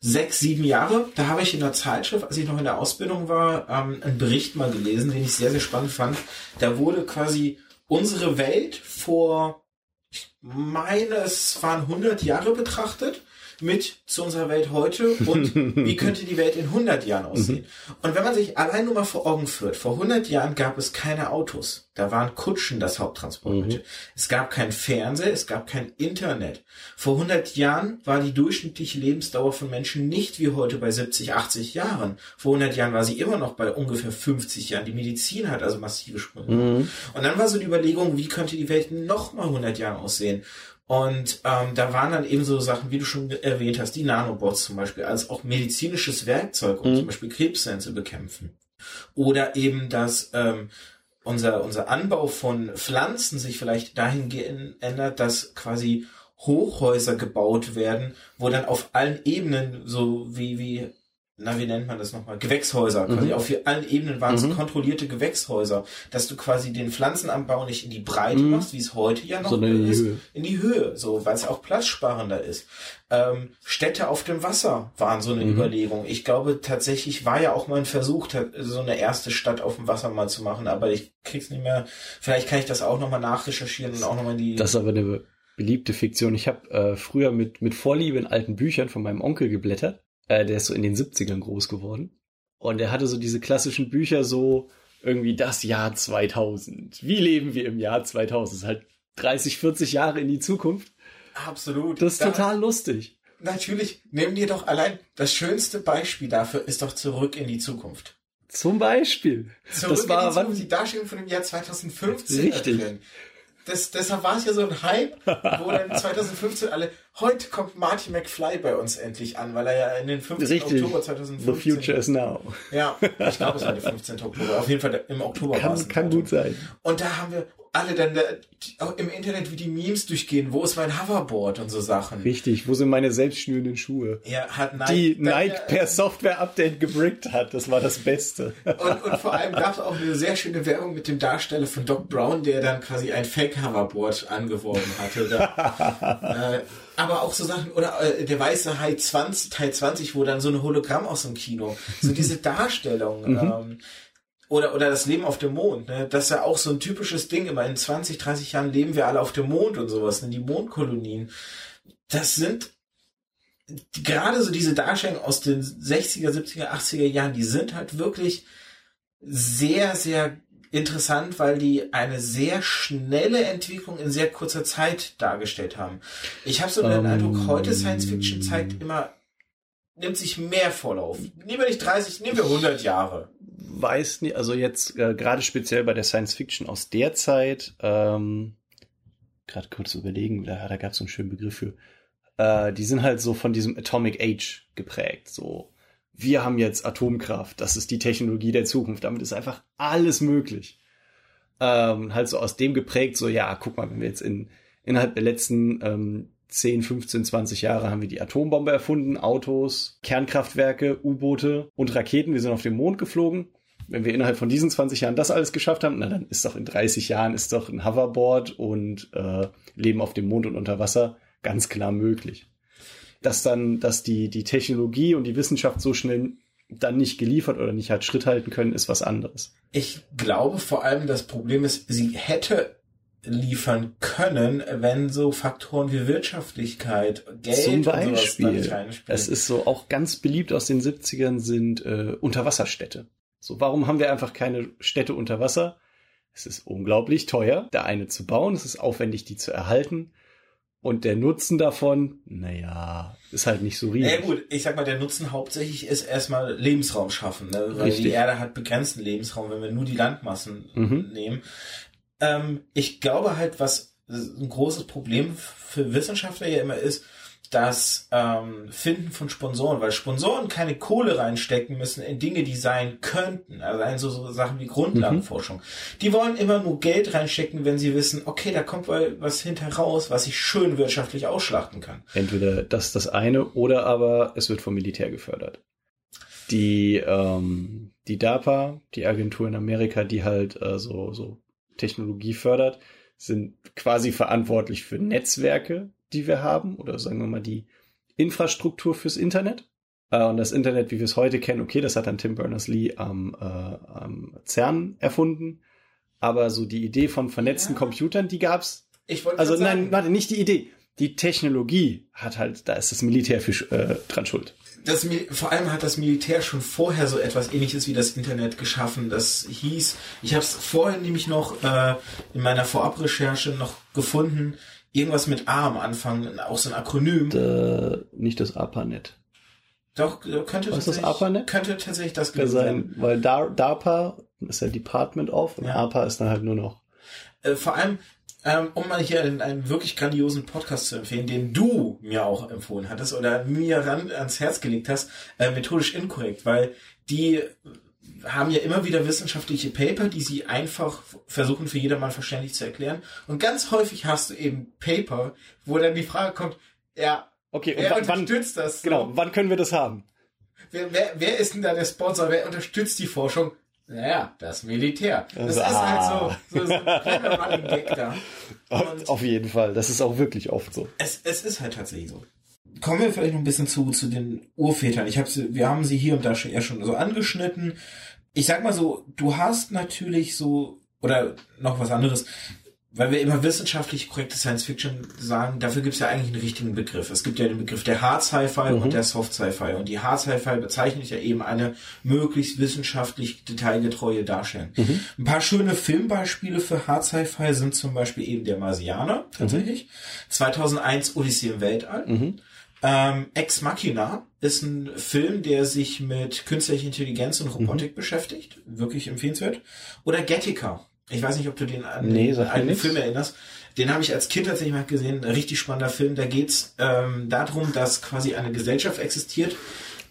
sechs, sieben Jahre. Da habe ich in der Zeitschrift, als ich noch in der Ausbildung war, ähm, einen Bericht mal gelesen, den ich sehr, sehr spannend fand. Da wurde quasi unsere Welt vor, ich meine, es waren 100 Jahre betrachtet mit zu unserer Welt heute und wie könnte die Welt in 100 Jahren aussehen. Mhm. Und wenn man sich allein nur mal vor Augen führt, vor 100 Jahren gab es keine Autos. Da waren Kutschen das Haupttransportmittel. Mhm. Es gab kein Fernseher, es gab kein Internet. Vor 100 Jahren war die durchschnittliche Lebensdauer von Menschen nicht wie heute bei 70, 80 Jahren. Vor 100 Jahren war sie immer noch bei ungefähr 50 Jahren. Die Medizin hat also massive Sprünge. Mhm. Und dann war so die Überlegung, wie könnte die Welt noch mal 100 Jahre aussehen? Und ähm, da waren dann eben so Sachen, wie du schon erwähnt hast, die Nanobots zum Beispiel, als auch medizinisches Werkzeug, um mhm. zum Beispiel Krebszellen zu bekämpfen. Oder eben, dass ähm, unser, unser Anbau von Pflanzen sich vielleicht dahin ändert, dass quasi Hochhäuser gebaut werden, wo dann auf allen Ebenen, so wie, wie na, wie nennt man das nochmal? Gewächshäuser. Mhm. Quasi auf allen Ebenen waren es mhm. kontrollierte Gewächshäuser, dass du quasi den Pflanzenanbau nicht in die Breite mhm. machst, wie es heute ja noch ist, in die Höhe. in die Höhe, so, weil es auch platzsparender ist. Ähm, Städte auf dem Wasser waren so eine mhm. Überlegung. Ich glaube, tatsächlich war ja auch mal ein Versuch, so eine erste Stadt auf dem Wasser mal zu machen, aber ich krieg's nicht mehr. Vielleicht kann ich das auch nochmal nachrecherchieren und auch nochmal die. Das ist aber eine beliebte Fiktion. Ich habe äh, früher mit, mit Vorliebe in alten Büchern von meinem Onkel geblättert äh, der ist so in den 70ern groß geworden. Und er hatte so diese klassischen Bücher so irgendwie das Jahr 2000. Wie leben wir im Jahr 2000? Das ist halt 30, 40 Jahre in die Zukunft. Absolut. Das ist da, total lustig. Natürlich, nehmen dir doch allein, das schönste Beispiel dafür ist doch zurück in die Zukunft. Zum Beispiel. Zurück das war in die, Zukunft, die Darstellung von dem Jahr 2015. Richtig. Drin das, deshalb war es ja so ein Hype, wo dann 2015 alle, heute kommt Marty McFly bei uns endlich an, weil er ja in den 15. Richtig. Oktober 2015. The future is now. Ja, ich glaube, es war der 15. Oktober. Auf jeden Fall im Oktober kann, Kann gut sein. Und da haben wir alle dann da, auch im Internet wie die Memes durchgehen, wo ist mein Hoverboard und so Sachen. Richtig, wo sind meine selbstschnürenden Schuhe? Ja, hat Nike, die Nike ja, per Software-Update gebrickt hat, das war das Beste. Und, und vor allem gab es auch eine sehr schöne Werbung mit dem Darsteller von Doc Brown, der dann quasi ein Fake-Hoverboard angeworben hatte. Da, äh, aber auch so Sachen, oder äh, der weiße Hai 20, Teil 20, wo dann so eine Hologramm aus dem Kino, so diese Darstellung, mhm. ähm, oder, oder das Leben auf dem Mond, ne? Das ist ja auch so ein typisches Ding. Immer in 20, 30 Jahren leben wir alle auf dem Mond und sowas, ne? Die Mondkolonien. Das sind gerade so diese Darstellungen aus den 60er, 70er, 80er Jahren, die sind halt wirklich sehr, sehr interessant, weil die eine sehr schnelle Entwicklung in sehr kurzer Zeit dargestellt haben. Ich habe so den um, Eindruck, heute Science Fiction zeigt immer, nimmt sich mehr Vorlauf. Nehmen wir nicht 30, nehmen wir 100 Jahre weiß nicht, also jetzt äh, gerade speziell bei der Science Fiction aus der Zeit, ähm, gerade kurz überlegen, da, da gab es so einen schönen Begriff für, äh, die sind halt so von diesem Atomic Age geprägt, so wir haben jetzt Atomkraft, das ist die Technologie der Zukunft, damit ist einfach alles möglich. Ähm, halt so aus dem geprägt, so ja, guck mal, wenn wir jetzt in innerhalb der letzten ähm, 10, 15, 20 Jahre haben wir die Atombombe erfunden, Autos, Kernkraftwerke, U-Boote und Raketen. Wir sind auf den Mond geflogen wenn wir innerhalb von diesen 20 Jahren das alles geschafft haben, na dann ist doch in 30 Jahren ist doch ein Hoverboard und äh, Leben auf dem Mond und unter Wasser ganz klar möglich. Dass dann, dass die, die Technologie und die Wissenschaft so schnell dann nicht geliefert oder nicht hat Schritt halten können, ist was anderes. Ich glaube vor allem, das Problem ist, sie hätte liefern können, wenn so Faktoren wie Wirtschaftlichkeit, Geld Zum Beispiel, Es ist so auch ganz beliebt aus den 70ern sind äh, Unterwasserstädte. So, warum haben wir einfach keine Städte unter Wasser? Es ist unglaublich teuer, da eine zu bauen. Es ist aufwendig, die zu erhalten. Und der Nutzen davon, naja, ist halt nicht so riesig. Ja gut, ich sag mal, der Nutzen hauptsächlich ist erstmal Lebensraum schaffen, ne? weil Richtig. die Erde hat begrenzten Lebensraum, wenn wir nur die Landmassen mhm. nehmen. Ähm, ich glaube halt, was ein großes Problem für Wissenschaftler ja immer ist, das ähm, Finden von Sponsoren, weil Sponsoren keine Kohle reinstecken müssen in Dinge, die sein könnten, also so, so Sachen wie Grundlagenforschung. Mhm. Die wollen immer nur Geld reinstecken, wenn sie wissen, okay, da kommt was hinter raus, was ich schön wirtschaftlich ausschlachten kann. Entweder das das eine oder aber es wird vom Militär gefördert. Die ähm, die DARPA, die Agentur in Amerika, die halt äh, so so Technologie fördert, sind quasi verantwortlich für Netzwerke, die wir haben, oder sagen wir mal die Infrastruktur fürs Internet. Äh, und das Internet, wie wir es heute kennen, okay, das hat dann Tim Berners-Lee am, äh, am CERN erfunden. Aber so die Idee von vernetzten ja. Computern, die gab's. Ich wollte Also nein, warte, nicht die Idee. Die Technologie hat halt, da ist das Militär für, äh, dran schuld. Das, vor allem hat das Militär schon vorher so etwas ähnliches wie das Internet geschaffen. Das hieß, ich habe es vorhin nämlich noch äh, in meiner Vorabrecherche noch gefunden, irgendwas mit A am Anfang, auch so ein Akronym. The, nicht das ARPANET. Doch, äh, könnte Was das ARPANET? Könnte tatsächlich das gewesen sein. Weil Dar DARPA ist ja Department of und ja. ARPA ist dann halt nur noch. Äh, vor allem, ähm, um mal hier einen, einen, wirklich grandiosen Podcast zu empfehlen, den du mir auch empfohlen hattest oder mir ran, ans Herz gelegt hast, äh, methodisch inkorrekt, weil die haben ja immer wieder wissenschaftliche Paper, die sie einfach versuchen für jedermann verständlich zu erklären. Und ganz häufig hast du eben Paper, wo dann die Frage kommt, ja, okay, wer und wann, unterstützt das? Genau, wann können wir das haben? Wer, wer, wer ist denn da der Sponsor? Wer unterstützt die Forschung? Naja, das Militär. Das also, ist ah. halt so, so, so ein kleiner Running Gag da. Und Auf jeden Fall, das ist auch wirklich oft so. Es, es ist halt tatsächlich so kommen wir vielleicht noch ein bisschen zu, zu den Urvätern. Ich habe sie, wir haben sie hier und da schon, eher schon so angeschnitten. Ich sag mal so, du hast natürlich so, oder noch was anderes, weil wir immer wissenschaftlich korrekte Science Fiction sagen, dafür gibt es ja eigentlich einen richtigen Begriff. Es gibt ja den Begriff der Hard Sci-Fi mhm. und der Soft Sci-Fi. Und die Hard Sci-Fi bezeichnet ja eben eine möglichst wissenschaftlich detailgetreue Darstellung. Mhm. Ein paar schöne Filmbeispiele für Hard Sci-Fi sind zum Beispiel eben der Marsianer, tatsächlich. Mhm. 2001 Odyssee im Weltall. Mhm. Ähm, Ex Machina ist ein Film, der sich mit künstlicher Intelligenz und Robotik mhm. beschäftigt. Wirklich empfehlenswert. Oder Gattaca. Ich weiß nicht, ob du den an nee, den alten Film erinnerst. Den habe ich als Kind tatsächlich mal gesehen. Ein richtig spannender Film. Da geht's ähm, darum, dass quasi eine Gesellschaft existiert,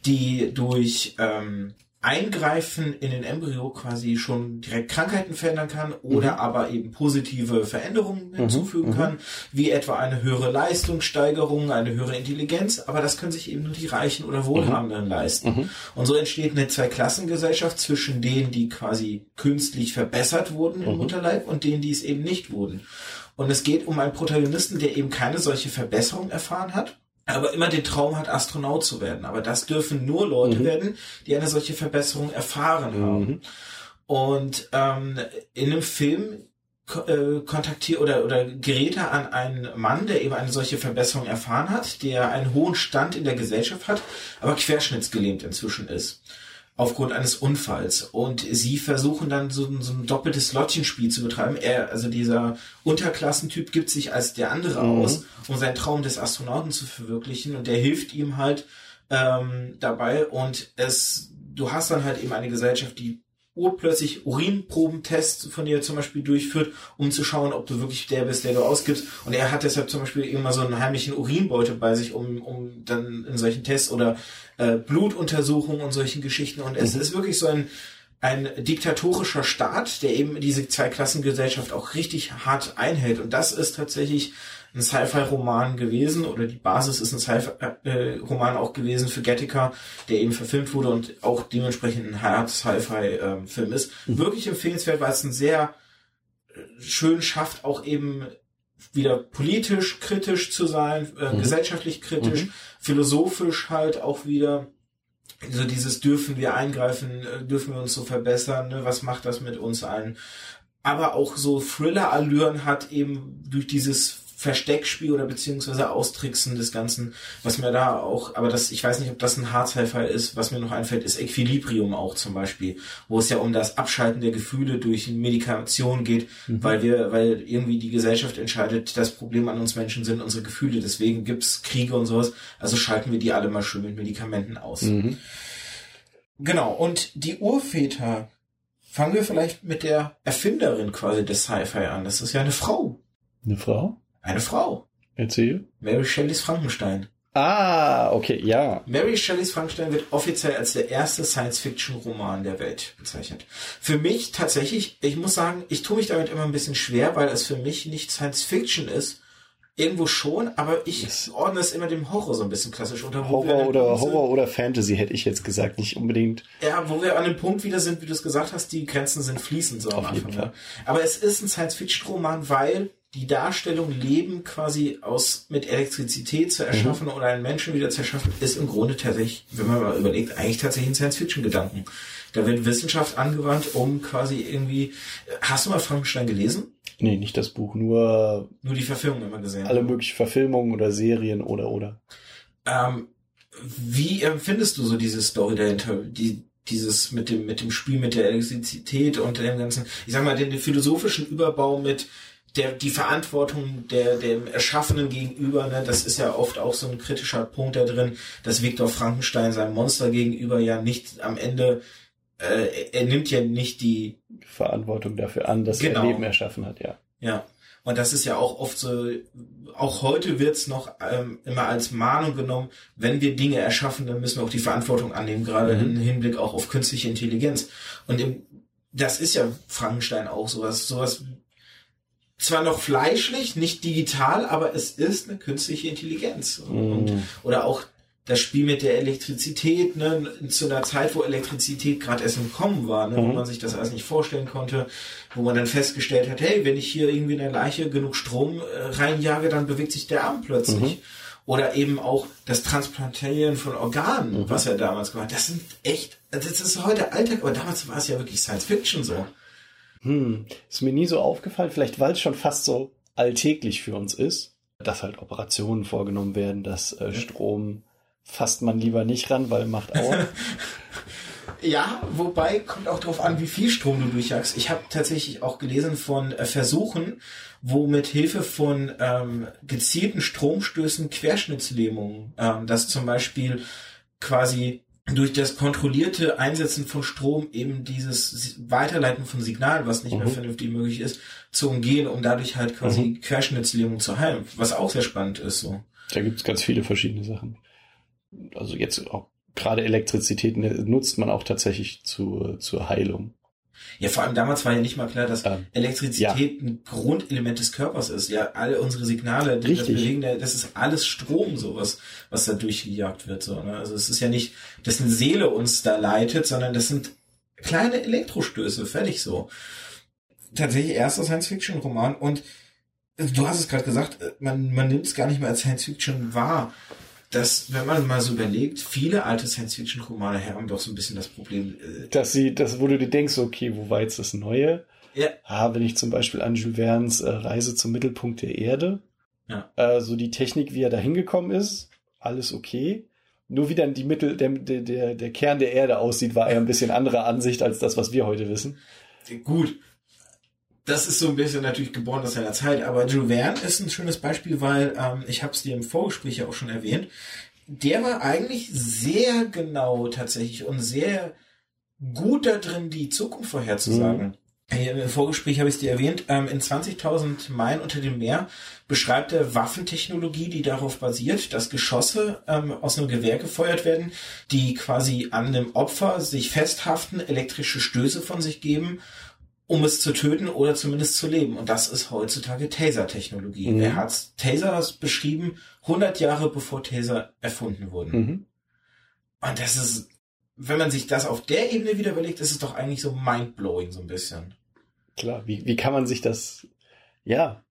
die durch ähm, Eingreifen in den Embryo quasi schon direkt Krankheiten verändern kann oder Mhm. aber eben positive Veränderungen hinzufügen mhm. kann, wie etwa eine höhere Leistungssteigerung, eine höhere Intelligenz, aber das können sich eben nur die Reichen oder Wohlhabenden leisten. Mhm. Und so entsteht eine Zweiklassengesellschaft zwischen denen, die quasi künstlich verbessert wurden im Mhm. Mutterleib und denen, die es eben nicht wurden. Und es geht um einen Protagonisten, der eben keine solche Verbesserung erfahren hat, aber immer den Traum hat, Astronaut zu werden. Aber das dürfen nur Leute Mhm. werden, die eine solche Verbesserung erfahren haben. Mhm. Und ähm, in einem Film äh, kontaktiert oder oder gerät er an einen Mann, der eben eine solche Verbesserung erfahren hat, der einen hohen Stand in der Gesellschaft hat, aber querschnittsgelähmt inzwischen ist aufgrund eines Unfalls und sie versuchen dann so, ein- so ein doppeltes Lottchenspiel zu betreiben. Er, also dieser Unterklassentyp gibt sich als der andere Mhm. aus, um seinen Traum des Astronauten zu verwirklichen und der hilft ihm halt ähm, dabei und es, du hast dann halt eben eine Gesellschaft, die urplötzlich Urinprobentests von dir zum Beispiel durchführt, um zu schauen, ob du wirklich der bist, der du ausgibst. Und er hat deshalb zum Beispiel immer so einen heimlichen Urinbeutel bei sich, um, um dann in solchen Tests oder äh, Blutuntersuchungen und solchen Geschichten. Und es Mhm. ist wirklich so ein, ein diktatorischer Staat, der eben diese Zweiklassengesellschaft auch richtig hart einhält. Und das ist tatsächlich ein Sci-Fi-Roman gewesen oder die Basis ist ein Sci-Fi-Roman auch gewesen für Gattaca, der eben verfilmt wurde und auch dementsprechend ein hart Sci-Fi-Film ist. Wirklich empfehlenswert, weil es ein sehr äh, schön schafft, auch eben wieder politisch kritisch zu sein, äh, Mhm. gesellschaftlich kritisch, Mhm. philosophisch halt auch wieder so dieses dürfen wir eingreifen, äh, dürfen wir uns so verbessern, ne? was macht das mit uns allen? Aber auch so Thriller-Allüren hat eben durch dieses Versteckspiel oder beziehungsweise Austricksen des Ganzen, was mir da auch, aber das, ich weiß nicht, ob das ein Hard Sci-Fi ist, was mir noch einfällt, ist Equilibrium auch zum Beispiel, wo es ja um das Abschalten der Gefühle durch Medikation geht, Mhm. weil wir, weil irgendwie die Gesellschaft entscheidet, das Problem an uns Menschen sind unsere Gefühle, deswegen gibt's Kriege und sowas, also schalten wir die alle mal schön mit Medikamenten aus. Mhm. Genau, und die Urväter, fangen wir vielleicht mit der Erfinderin quasi des Sci-Fi an. Das ist ja eine Frau. Eine Frau? Eine Frau. Erzähl. Mary Shelleys Frankenstein. Ah, okay, ja. Mary Shelleys Frankenstein wird offiziell als der erste Science-Fiction-Roman der Welt bezeichnet. Für mich tatsächlich, ich muss sagen, ich tue mich damit immer ein bisschen schwer, weil es für mich nicht Science-Fiction ist. Irgendwo schon, aber ich Es- ordne es immer dem Horror so ein bisschen klassisch unter. Horror oder Punkt sind- Horror oder Fantasy hätte ich jetzt gesagt, nicht unbedingt. Ja, wo wir an dem Punkt wieder sind, wie du es gesagt hast, die Grenzen sind fließend so am Auf jeden Anfang. Aber es ist ein Science-Fiction-Roman, weil die Darstellung Leben quasi aus mit Elektrizität zu erschaffen oder einen Menschen wieder zu erschaffen, ist im Grunde tatsächlich, wenn man mal überlegt, eigentlich tatsächlich ein Science-Fiction-Gedanken. Da wird Wissenschaft angewandt, um quasi irgendwie. Hast du mal Frankenstein gelesen? Nee, nicht das Buch, nur Nur die Verfilmung immer gesehen. alle möglichen Verfilmungen oder Serien oder oder. Ähm, wie empfindest du so diese Story dahinter? Die, dieses mit dem, mit dem Spiel mit der Elektrizität und dem ganzen, ich sag mal, den philosophischen Überbau mit der, die Verantwortung der, dem Erschaffenen gegenüber, ne, das ist ja oft auch so ein kritischer Punkt da drin, dass Viktor Frankenstein seinem Monster gegenüber ja nicht am Ende, äh, er nimmt ja nicht die, Verantwortung dafür an, dass Genau. er Leben erschaffen hat, ja. Ja, und das ist ja auch oft so, auch heute wird's noch ähm, immer als Mahnung genommen, wenn wir Dinge erschaffen, dann müssen wir auch die Verantwortung annehmen, gerade Mhm. im Hinblick auch auf künstliche Intelligenz. Und im, das ist ja Frankenstein auch sowas, sowas zwar noch fleischlich, nicht digital, aber es ist eine künstliche Intelligenz. Und, Mhm. oder auch das Spiel mit der Elektrizität, ne, zu einer Zeit, wo Elektrizität gerade erst im Kommen war, ne, wo Mhm. man sich das alles nicht vorstellen konnte, wo man dann festgestellt hat, hey, wenn ich hier irgendwie in der Leiche genug Strom äh, reinjage, dann bewegt sich der Arm plötzlich. Mhm. Oder eben auch das Transplantieren von Organen, Mhm. was er damals gemacht hat. Das sind echt, das ist heute Alltag, aber damals war es ja wirklich Science Fiction so. Hm, ist mir nie so aufgefallen, vielleicht weil es schon fast so alltäglich für uns ist, dass halt Operationen vorgenommen werden, dass äh, Strom fasst man lieber nicht ran, weil macht Aua. Ja, wobei kommt auch darauf an, wie viel Strom du durchjagst. Ich habe tatsächlich auch gelesen von äh, Versuchen, wo mit Hilfe von ähm, gezielten Stromstößen Querschnittslähmungen, ähm, dass zum Beispiel quasi durch das kontrollierte Einsetzen von Strom eben dieses Weiterleiten von Signalen, was nicht mehr Mhm. vernünftig möglich ist, zu umgehen, um dadurch halt quasi Querschnittslähmung zu heilen, was auch sehr spannend ist. So. da gibt's ganz viele verschiedene Sachen. Also jetzt auch gerade Elektrizität ne, nutzt man auch tatsächlich zu, zur Heilung. Ja, vor allem damals war ja nicht mal klar, dass Ähm, Elektrizität ein Grundelement des Körpers ist. Ja, alle unsere Signale, die das Richtig. bewegen, das ist alles Strom, sowas, was da durchgejagt wird. So, ne? Also es ist ja nicht, dass eine Seele uns da leitet, sondern das sind kleine Elektrostöße, fertig so. Tatsächlich erster Science-Fiction-Roman und du hast es gerade gesagt, man, man nimmt es gar nicht mehr als Science-Fiction wahr. Dass, wenn man mal so überlegt, viele alte Science-Fiction-Romane haben doch so ein bisschen das Problem, äh, Dass sie, das, wo du dir denkst, okay, wo war jetzt das Neue? Ja. Ah, wenn ich zum Beispiel an Jules Verne's äh, Reise zum Mittelpunkt der Erde, Ja. äh, so die Technik, wie er da hingekommen ist, alles okay. Nur wie dann die Mittel, der, der, der, der Kern der Erde aussieht, war er ein bisschen anderer Ansicht als das, was wir heute wissen. Gut. Das ist so ein bisschen natürlich geboren aus seiner Zeit, aber Jules Verne ist ein schönes Beispiel, weil ähm, ich habe es dir im Vorgespräch ja auch schon erwähnt. Der war eigentlich sehr genau tatsächlich und sehr gut da drin, die Zukunft vorherzusagen. Hier Im Vorgespräch habe ich es dir erwähnt. Ähm, in 20.000 Meilen unter dem Meer beschreibt er Waffentechnologie, die darauf basiert, dass Geschosse ähm, aus einem Gewehr gefeuert werden, die quasi an dem Opfer sich festhaften, elektrische Stöße von sich geben, um es zu töten oder zumindest zu leben. Und das ist heutzutage Taser-Technologie. Mhm. Er hat Tasers beschrieben, 100 Jahre bevor Taser erfunden wurden. Mhm. Und das ist, wenn man sich das auf der Ebene wieder überlegt, ist es doch eigentlich so mindblowing so ein bisschen. Klar, wie, wie kann man sich das, ja,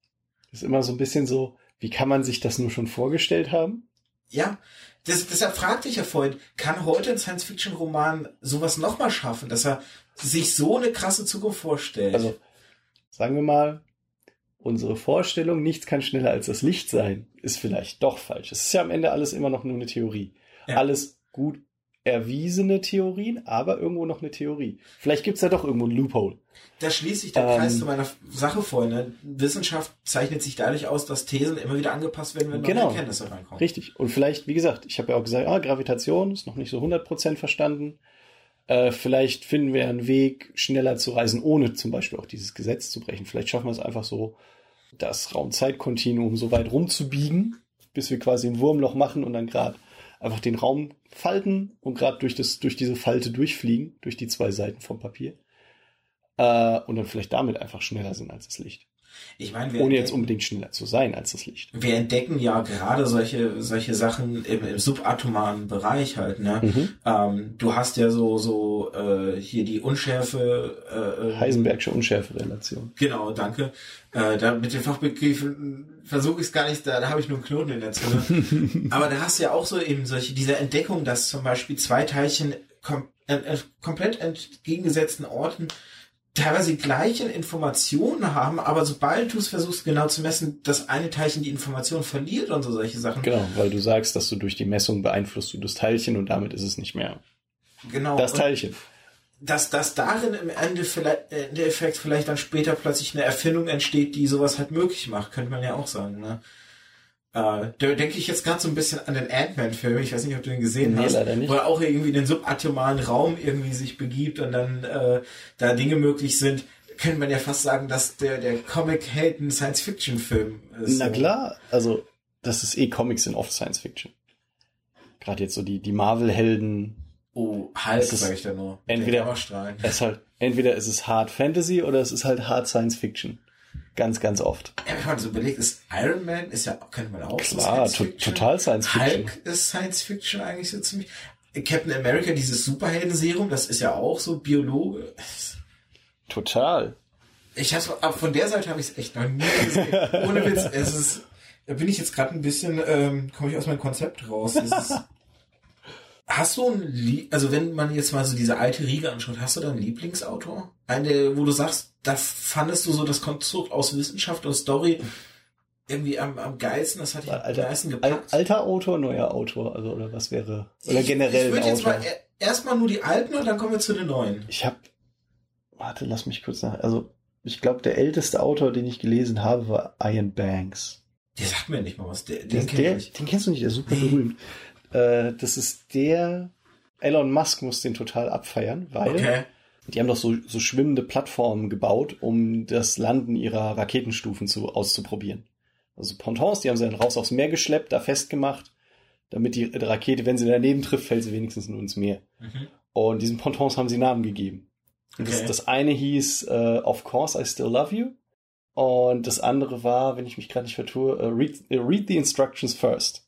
ist immer so ein bisschen so, wie kann man sich das nur schon vorgestellt haben? Ja, das, deshalb fragte ich ja vorhin, kann heute ein Science-Fiction-Roman sowas nochmal schaffen, dass er sich so eine krasse Zukunft vorstellt? Also, sagen wir mal, unsere Vorstellung, nichts kann schneller als das Licht sein, ist vielleicht doch falsch. Es ist ja am Ende alles immer noch nur eine Theorie. Ja. Alles gut erwiesene Theorien, aber irgendwo noch eine Theorie. Vielleicht gibt's da doch irgendwo ein Loophole. da schließt sich der Kreis ähm, zu meiner Sache vorhin. Ne? Wissenschaft zeichnet sich dadurch aus, dass Thesen immer wieder angepasst werden, wenn neue Genau. Erkenntnisse reinkommen. Richtig. Und vielleicht, wie gesagt, ich habe ja auch gesagt, ah, Gravitation ist noch nicht so 100% verstanden. Äh, vielleicht finden wir einen Weg, schneller zu reisen, ohne zum Beispiel auch dieses Gesetz zu brechen. Vielleicht schaffen wir es einfach so, das Raumzeitkontinuum so weit rumzubiegen, bis wir quasi ein Wurmloch machen und dann gerade einfach den Raum falten und gerade durch, das, durch diese Falte durchfliegen, durch die zwei Seiten vom Papier. Äh, und dann vielleicht damit einfach schneller sind als das Licht. Ich meine, wir Ohne jetzt unbedingt schneller zu sein als das Licht. wir entdecken ja gerade solche solche Sachen im, im subatomaren Bereich halt. Ne? Mhm. Ähm, du hast ja so so äh, hier die Unschärfe. Äh, äh, Heisenbergsche Unschärferelation. Genau, danke. Äh, da mit den Fachbegriffen versuche ich es gar nicht. Da, da habe ich nur einen Knoten in der Zunge. Aber da hast du ja auch so eben solche diese Entdeckung, dass zum Beispiel zwei Teilchen kom äh, äh, komplett entgegengesetzten Orten teilweise die gleichen Informationen haben, aber sobald du es versuchst genau zu messen, das eine Teilchen die Information verliert und so solche Sachen. Genau, weil du sagst, dass du durch die Messung beeinflusst du das Teilchen und damit ist es nicht mehr Genau. das Teilchen. dass, dass darin im Ende vielleicht, äh, vielleicht dann später plötzlich eine Erfindung entsteht, die sowas halt möglich macht, könnte man ja auch sagen. Ne? Äh, da denke ich jetzt gerade so ein bisschen an den Ant-Man-Film, ich weiß nicht, ob du den gesehen Nee, hast, wo er auch irgendwie in den subatomaren Raum irgendwie sich begibt und dann äh, da Dinge möglich sind. Könnte man ja fast sagen, dass der, der Comic-Held ein Science-Fiction-Film ist. Na klar, also das ist eh Comics sind oft Science Fiction. Gerade jetzt so die, die Marvel-Helden, Oh, Hulk, sag ich da nur. entweder- es ist halt, entweder ist es Hard Fantasy oder es ist halt Hard Science Fiction. Ganz, ganz oft. Ja, wenn man so überlegt, ist Iron Man, ist ja, könnte man auch so Klar, Science to Fiction. total Science Fiction. Hulk ist Science Fiction eigentlich so ziemlich. Captain America, dieses Superhelden-Serum, das ist ja auch so Biologe. Total. Ich hab's, aber von der Seite habe ich es echt noch nie gesehen. Ohne Witz, es ist, da bin ich jetzt gerade ein bisschen, ähm, komme ich aus meinem Konzept raus. Es ist, hast du ein, Lie also wenn man jetzt mal so diese alte Riege anschaut, hast du da einen Lieblingsautor? Eine, wo du sagst, da fandest du so das Konstrukt aus Wissenschaft und Story irgendwie am, am geilsten, das hat dich am Alter, meisten Al gepackt? alter Autor, neuer Autor, also oder was wäre oder Ich- generell Ich würde ein jetzt Autor. mal e- erstmal nur die alten und dann kommen wir zu den neuen. Ich habe, warte, lass mich kurz nach. Also ich glaube, der älteste Autor, den ich gelesen habe, war Ian Banks. Der sagt mir nicht mal was. Der, Der, den kenn der, ich. den kennst du nicht, der ist super berühmt. Äh, das ist der. Elon Musk muss den total abfeiern, weil Okay. die haben doch so, so schwimmende Plattformen gebaut, um das Landen ihrer Raketenstufen zu, auszuprobieren. Also Pontons, die haben sie dann raus aufs Meer geschleppt, da festgemacht, damit die Rakete, wenn sie daneben trifft, fällt sie wenigstens nur ins Meer. Mhm. Und diesen Pontons haben sie Namen gegeben. Und das, Okay. das eine hieß äh, Of Course I Still Love You. Und das andere war, wenn ich mich gerade nicht vertue, äh, read, äh, read the Instructions First.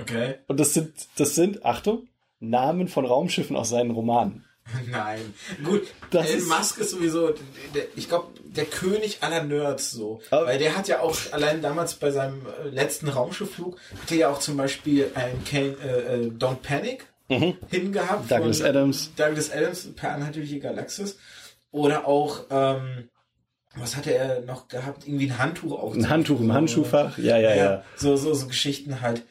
Okay. Und das sind, das sind, Achtung, Namen von Raumschiffen aus seinen Romanen. Nein. Gut, Das Elon ist- Musk ist sowieso, der, ich glaube, der König aller Nerds so. Aber- Weil der hat ja auch, allein damals bei seinem äh, letzten Raumschiffflug, hatte ja auch zum Beispiel ein Kane, äh, äh, Don't Panic hingehabt. Douglas Adams. Douglas Adams, per Anhaltliche Galaxis. Oder auch, ähm, was hatte er noch gehabt? Irgendwie ein Handtuch auch. Ein Handtuch im Handschuhfach. Ja, ja, ja. So, so, so Geschichten halt.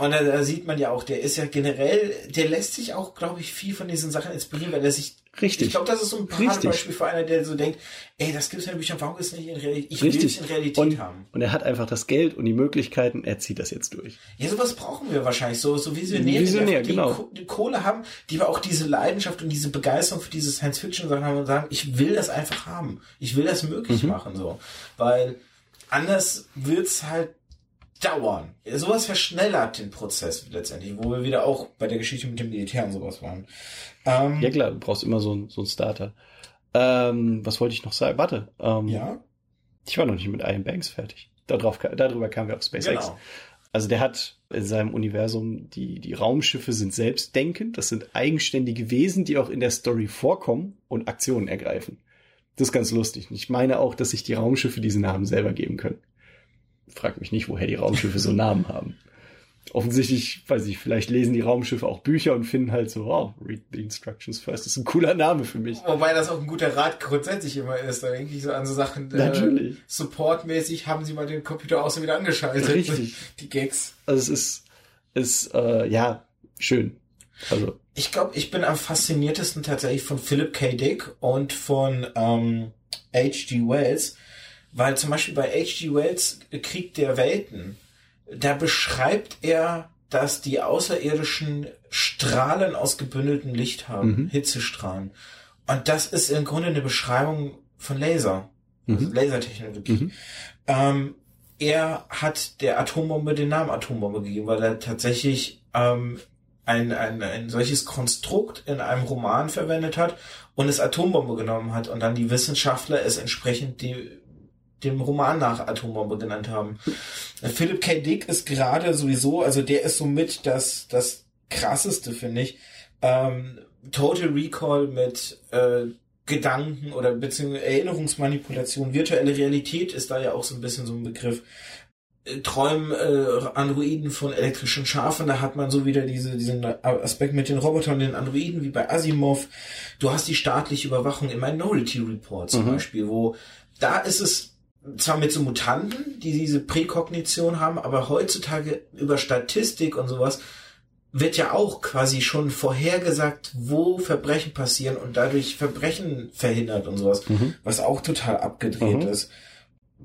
Und da, da sieht man ja auch, der ist ja generell, der lässt sich auch, glaube ich, viel von diesen Sachen inspirieren, weil er sich. Richtig. Ich glaube, das ist so ein. Paradebeispiel für einer, der so denkt, ey, das gibt's ja in Büchern, warum ist es nicht in Realität? Ich will es Richtig. in Realität Und, haben. und er hat einfach das Geld und die Möglichkeiten, er zieht das jetzt durch. Ja, sowas brauchen wir wahrscheinlich, so, so Visionäre, Visionär, die, genau. Die Kohle haben, die aber auch diese Leidenschaft und diese Begeisterung für diese Science-Fiction-Sachen haben und sagen, ich will das einfach haben. Ich will das möglich Mhm. machen, so. Weil anders wird's halt dauern. Sowas verschnellert den Prozess letztendlich, wo wir wieder auch bei der Geschichte mit dem Militär und sowas waren. Ähm, Ja klar, du brauchst immer so, so einen Starter. Ähm, was wollte ich noch sagen? Warte. Ähm, ja, Ich war noch nicht mit Iron Banks fertig. Darauf, darüber kamen wir auf SpaceX. genau. Also der hat in seinem Universum, die, die Raumschiffe sind selbstdenkend. Das sind eigenständige Wesen, die auch in der Story vorkommen und Aktionen ergreifen. Das ist ganz lustig. Ich meine auch, dass sich die Raumschiffe diese Namen selber geben können. Frag mich nicht, woher die Raumschiffe so Namen haben. Offensichtlich, weiß ich, vielleicht lesen die Raumschiffe auch Bücher und finden halt so, wow, read the instructions first. Das ist ein cooler Name für mich. Wobei das auch ein guter Rat grundsätzlich immer ist. Da denke ich so an so Sachen. Natürlich. Äh, Supportmäßig haben sie mal den Computer aus und wieder angeschaltet. Richtig. Die Gags. Also es ist, ist äh, ja, schön. Also, Ich glaube, ich bin am fasziniertesten tatsächlich von Philip K. Dick und von ähm, H.G. Wells, weil zum Beispiel bei H.G. Wells Krieg der Welten, da beschreibt er, dass die Außerirdischen Strahlen aus gebündeltem Licht haben, Mhm. Hitzestrahlen. Und das ist im Grunde eine Beschreibung von Laser, also Mhm. Lasertechnologie. Mhm. Ähm, er hat der Atombombe den Namen Atombombe gegeben, weil er tatsächlich ähm, ein, ein, ein solches Konstrukt in einem Roman verwendet hat und es Atombombe genommen hat und dann die Wissenschaftler es entsprechend die, dem Roman nach Atombombe genannt haben. Philip K. Dick ist gerade sowieso, also der ist somit das, das krasseste, finde ich. Ähm, Total Recall mit äh, Gedanken oder beziehungsweise Erinnerungsmanipulation, virtuelle Realität ist da ja auch so ein bisschen so ein Begriff. Äh, Träumen äh, Androiden von elektrischen Schafen, da hat man so wieder diese, diesen Aspekt mit den Robotern und den Androiden wie bei Asimov. Du hast die staatliche Überwachung im Minority Report zum Mhm. Beispiel, wo da ist es zwar mit so Mutanten, die diese Präkognition haben, aber heutzutage über Statistik und sowas wird ja auch quasi schon vorhergesagt, wo Verbrechen passieren und dadurch Verbrechen verhindert und sowas, Mhm. was auch total abgedreht Mhm. ist.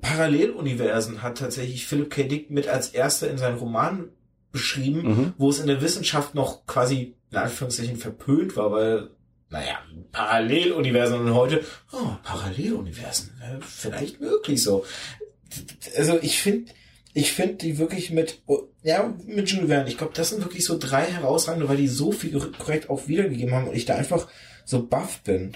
Paralleluniversen hat tatsächlich Philip K. Dick mit als erster in seinem Roman beschrieben, Mhm. wo es in der Wissenschaft noch quasi in Anführungszeichen verpönt war, weil, naja, Paralleluniversen und heute, oh, Paralleluniversen, äh, vielleicht möglich so. Also ich finde, ich finde die wirklich mit, ja, mit Jules Verne, ich glaube, das sind wirklich so drei herausragende, weil die so viel korrekt auch wiedergegeben haben und ich da einfach so baff bin.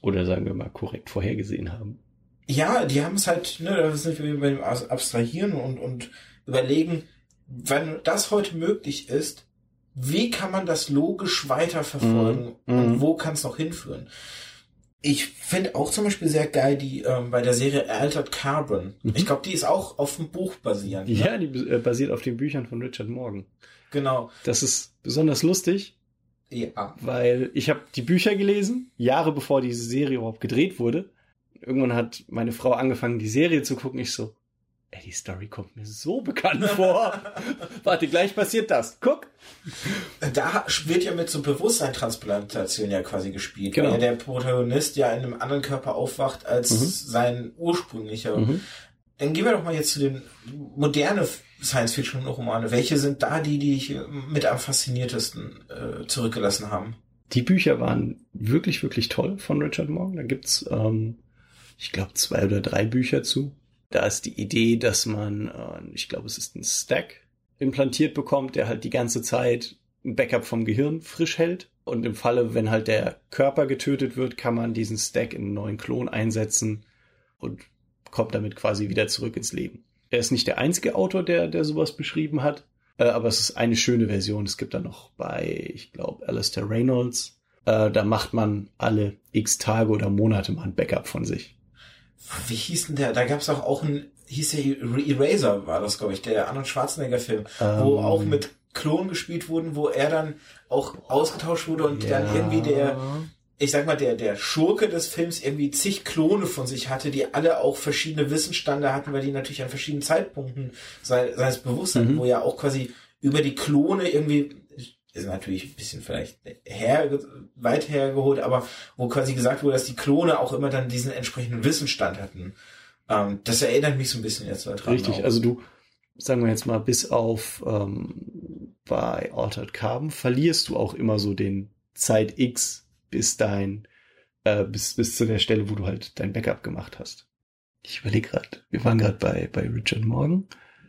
oder sagen wir mal korrekt vorhergesehen haben. Ja, die haben es halt, ne, da sind wir beim Abstrahieren und, und überlegen, wenn das heute möglich ist, wie kann man das logisch weiterverfolgen Mhm. und Mhm. wo kann es noch hinführen? Ich finde auch zum Beispiel sehr geil die ähm, bei der Serie Altered Carbon. Mhm. Ich glaube, die ist auch auf dem Buch basierend. ne? Ja, die äh, basiert auf den Büchern von Richard Morgan. Genau. Das ist besonders lustig, Ja. weil ich habe die Bücher gelesen, Jahre bevor diese Serie überhaupt gedreht wurde. Irgendwann hat meine Frau angefangen, die Serie zu gucken. Ich so, ey, die Story kommt mir so bekannt vor. Warte, gleich passiert das. Guck. Da wird ja mit so Bewusstseinstransplantation ja quasi gespielt, Genau. weil der Protagonist ja in einem anderen Körper aufwacht als Mhm. sein ursprünglicher. Mhm. Dann gehen wir doch mal jetzt zu den moderne Science-Fiction-Romane. Welche sind da die, die dich mit am fasziniertesten äh, zurückgelassen haben? Die Bücher waren wirklich, wirklich toll von Richard Morgan. Da gibt's, ähm, ich glaube, zwei oder drei Bücher zu. Da ist die Idee, dass man, äh, ich glaube, es ist ein Stack, implantiert bekommt, der halt die ganze Zeit ein Backup vom Gehirn frisch hält. Und im Falle, wenn halt der Körper getötet wird, kann man diesen Stack in einen neuen Klon einsetzen und kommt damit quasi wieder zurück ins Leben. Er ist nicht der einzige Autor, der, der sowas beschrieben hat, äh, aber es ist eine schöne Version. Es gibt da noch bei, ich glaube, Alistair Reynolds. Äh, da macht man alle x Tage oder Monate mal ein Backup von sich. Wie hieß denn der? Da gab es auch, auch ein, hieß der Eraser, war das, glaube ich, der Arnold Schwarzenegger-Film, ähm, wo auch mit Klonen gespielt wurden, wo er dann auch ausgetauscht wurde und ja. dann irgendwie der, ich sag mal, der, der Schurke des Films irgendwie zig Klone von sich hatte, die alle auch verschiedene Wissensstände hatten, weil die natürlich an verschiedenen Zeitpunkten seines Bewusstseins, mhm. wo ja auch quasi über die Klone irgendwie, ist natürlich ein bisschen vielleicht her, weit hergeholt, aber wo quasi gesagt wurde, dass die Klone auch immer dann diesen entsprechenden Wissensstand hatten. Ähm, das erinnert mich so ein bisschen jetzt daran. Richtig, auch. also du, sagen wir jetzt mal, bis auf ähm, bei Altered Carbon verlierst du auch immer so den Zeit X bis dein, äh, bis, bis zu der Stelle, wo du halt dein Backup gemacht hast. Ich überlege gerade, wir waren gerade bei, bei Richard Morgan.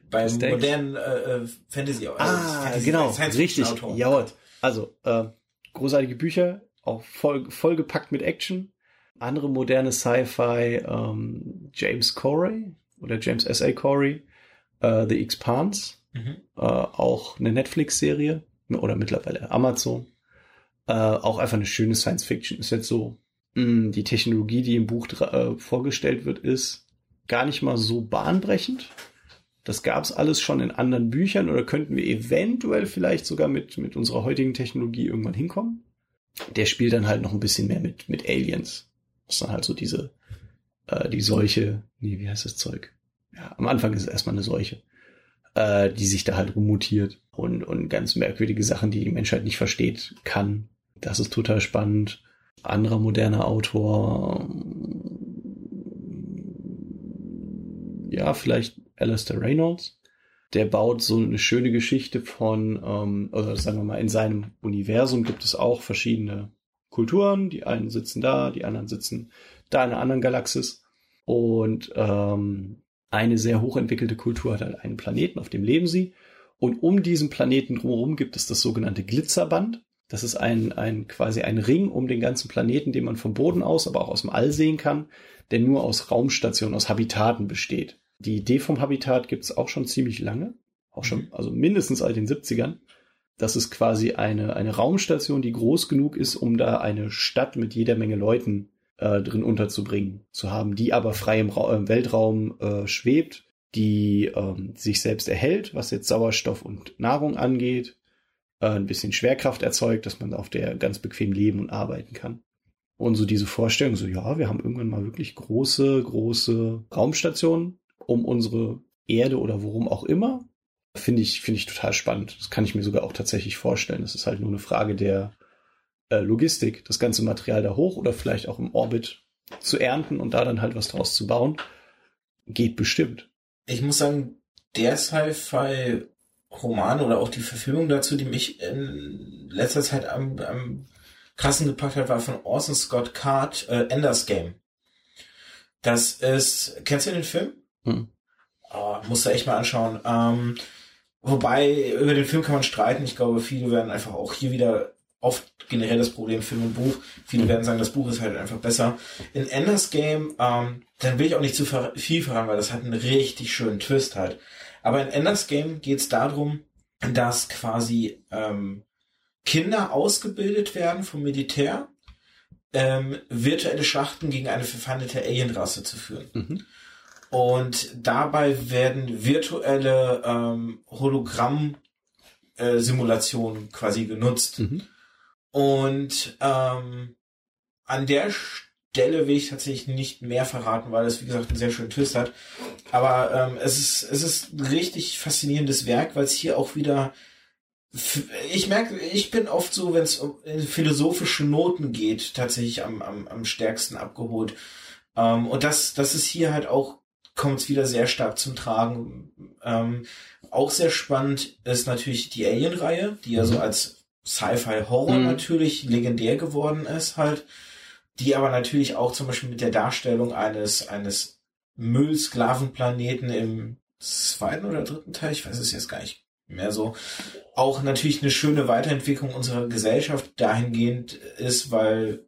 Bei modernen äh, äh Fantasy. Äh, ah, Fantasy, genau, richtig. Ja, also äh, großartige Bücher, auch voll, vollgepackt mit Action. Andere moderne Sci-Fi, ähm, James Corey oder James S.A. Corey, äh, The Expanse, mhm. äh, auch eine Netflix-Serie oder mittlerweile Amazon. Äh, auch einfach eine schöne Science Fiction. Ist jetzt so, mh, mm, die Technologie, die im Buch äh, vorgestellt wird, ist gar nicht mal so bahnbrechend. Das gab es alles schon in anderen Büchern oder könnten wir eventuell vielleicht sogar mit, mit unserer heutigen Technologie irgendwann hinkommen. Der spielt dann halt noch ein bisschen mehr mit, mit Aliens. Das ist dann halt so diese, äh, die Seuche, nee, wie heißt das Zeug? Ja, am Anfang ist es erstmal eine Seuche, äh, die sich da halt rummutiert und, und ganz merkwürdige Sachen, die die Menschheit nicht versteht, kann. Das ist total spannend. Anderer moderner Autor, ja, vielleicht Alistair Reynolds. Der baut so eine schöne Geschichte von, ähm, oder sagen wir mal, in seinem Universum gibt es auch verschiedene Kulturen. Die einen sitzen da, die anderen sitzen da in einer anderen Galaxis. Und ähm, eine sehr hochentwickelte Kultur hat halt einen Planeten, auf dem leben sie. Und um diesen Planeten drumherum gibt es das sogenannte Glitzerband. Das ist ein, ein quasi ein Ring um den ganzen Planeten, den man vom Boden aus, aber auch aus dem All sehen kann, der nur aus Raumstationen, aus Habitaten besteht. Die Idee vom Habitat gibt es auch schon ziemlich lange, auch schon, mhm. also mindestens seit den 70ern. Das ist quasi eine, eine Raumstation, die groß genug ist, um da eine Stadt mit jeder Menge Leuten äh, drin unterzubringen zu haben, die aber frei im, Ra im Weltraum äh, schwebt, die ähm, sich selbst erhält, was jetzt Sauerstoff und Nahrung angeht, äh, ein bisschen Schwerkraft erzeugt, dass man auf der ganz bequem leben und arbeiten kann. Und so diese Vorstellung, so ja, wir haben irgendwann mal wirklich große, große Raumstationen um unsere Erde oder worum auch immer, finde ich, finde ich total spannend. Das kann ich mir sogar auch tatsächlich vorstellen. Das ist halt nur eine Frage der äh, Logistik, das ganze Material da hoch oder vielleicht auch im Orbit zu ernten und da dann halt was draus zu bauen. Geht bestimmt. Ich muss sagen, der Sci-Fi Roman oder auch die Verfilmung dazu, die mich in letzter Zeit am, am krassen gepackt hat, war von Orson Scott Card, äh, Enders Game. Das ist, kennst du den Film? Hm. Oh, musst du echt mal anschauen. Ähm, wobei, über den Film kann man streiten. Ich glaube, viele werden einfach auch hier wieder oft generell das Problem Film und Buch. Viele werden sagen, das Buch ist halt einfach besser. In Enders Game, ähm, dann will ich auch nicht zu viel verraten, weil das hat einen richtig schönen Twist halt. Aber in Enders Game geht es darum, dass quasi ähm, Kinder ausgebildet werden vom Militär, ähm, virtuelle Schlachten gegen eine verfeindete Alienrasse zu führen. Mhm. Und dabei werden virtuelle ähm, Hologramm-Simulationen äh, quasi genutzt. Mhm. Und ähm, an der Stelle will ich tatsächlich nicht mehr verraten, weil es wie gesagt einen sehr schönen Twist hat. Aber ähm, es ist es ist ein richtig faszinierendes Werk, weil es hier auch wieder ich merke, ich bin oft so, wenn es um philosophische Noten geht, tatsächlich am, am, am stärksten abgeholt. Ähm, und das, das ist hier halt auch, kommt es wieder sehr stark zum Tragen. Ähm, auch sehr spannend ist natürlich die Alien-Reihe, die ja so mhm. als Sci-Fi-Horror mhm. natürlich legendär geworden ist halt, die aber natürlich auch zum Beispiel mit der Darstellung eines, eines Müllsklavenplaneten im zweiten oder dritten Teil, ich weiß es jetzt gar nicht mehr so. Auch natürlich eine schöne Weiterentwicklung unserer Gesellschaft dahingehend ist, weil,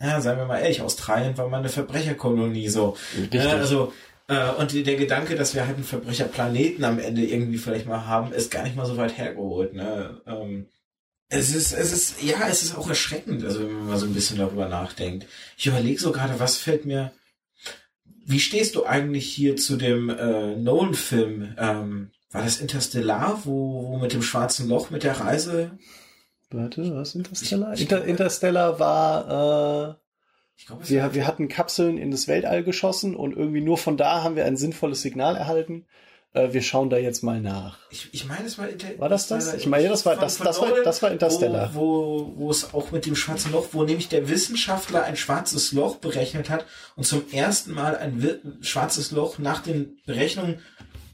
ja, seien wir mal ehrlich, Australien war mal eine Verbrecherkolonie so. Richtig. Also äh, und der Gedanke, dass wir halt einen Verbrecherplaneten am Ende irgendwie vielleicht mal haben, ist gar nicht mal so weit hergeholt. Ne? Ähm, es ist, es ist, ja, es ist auch erschreckend, also wenn man mal so ein bisschen darüber nachdenkt. Ich überlege so gerade, was fällt mir. Wie stehst du eigentlich hier zu dem äh, Nolan-Film? Ähm, war das Interstellar, wo, wo mit dem schwarzen Loch, mit der Reise? Warte, was Interstellar? Inter Interstellar war, glaube, wir, wir hatten Kapseln in das Weltall geschossen und irgendwie nur von da haben wir ein sinnvolles Signal erhalten. Äh, wir schauen da jetzt mal nach. Ich, ich meine, es war Inter War das das? Ich meine, das war- das- das war- das war Interstellar. Wo, wo, wo es auch mit dem schwarzen Loch, wo nämlich der Wissenschaftler ein schwarzes Loch berechnet hat und zum ersten Mal ein schwarzes Loch nach den Berechnungen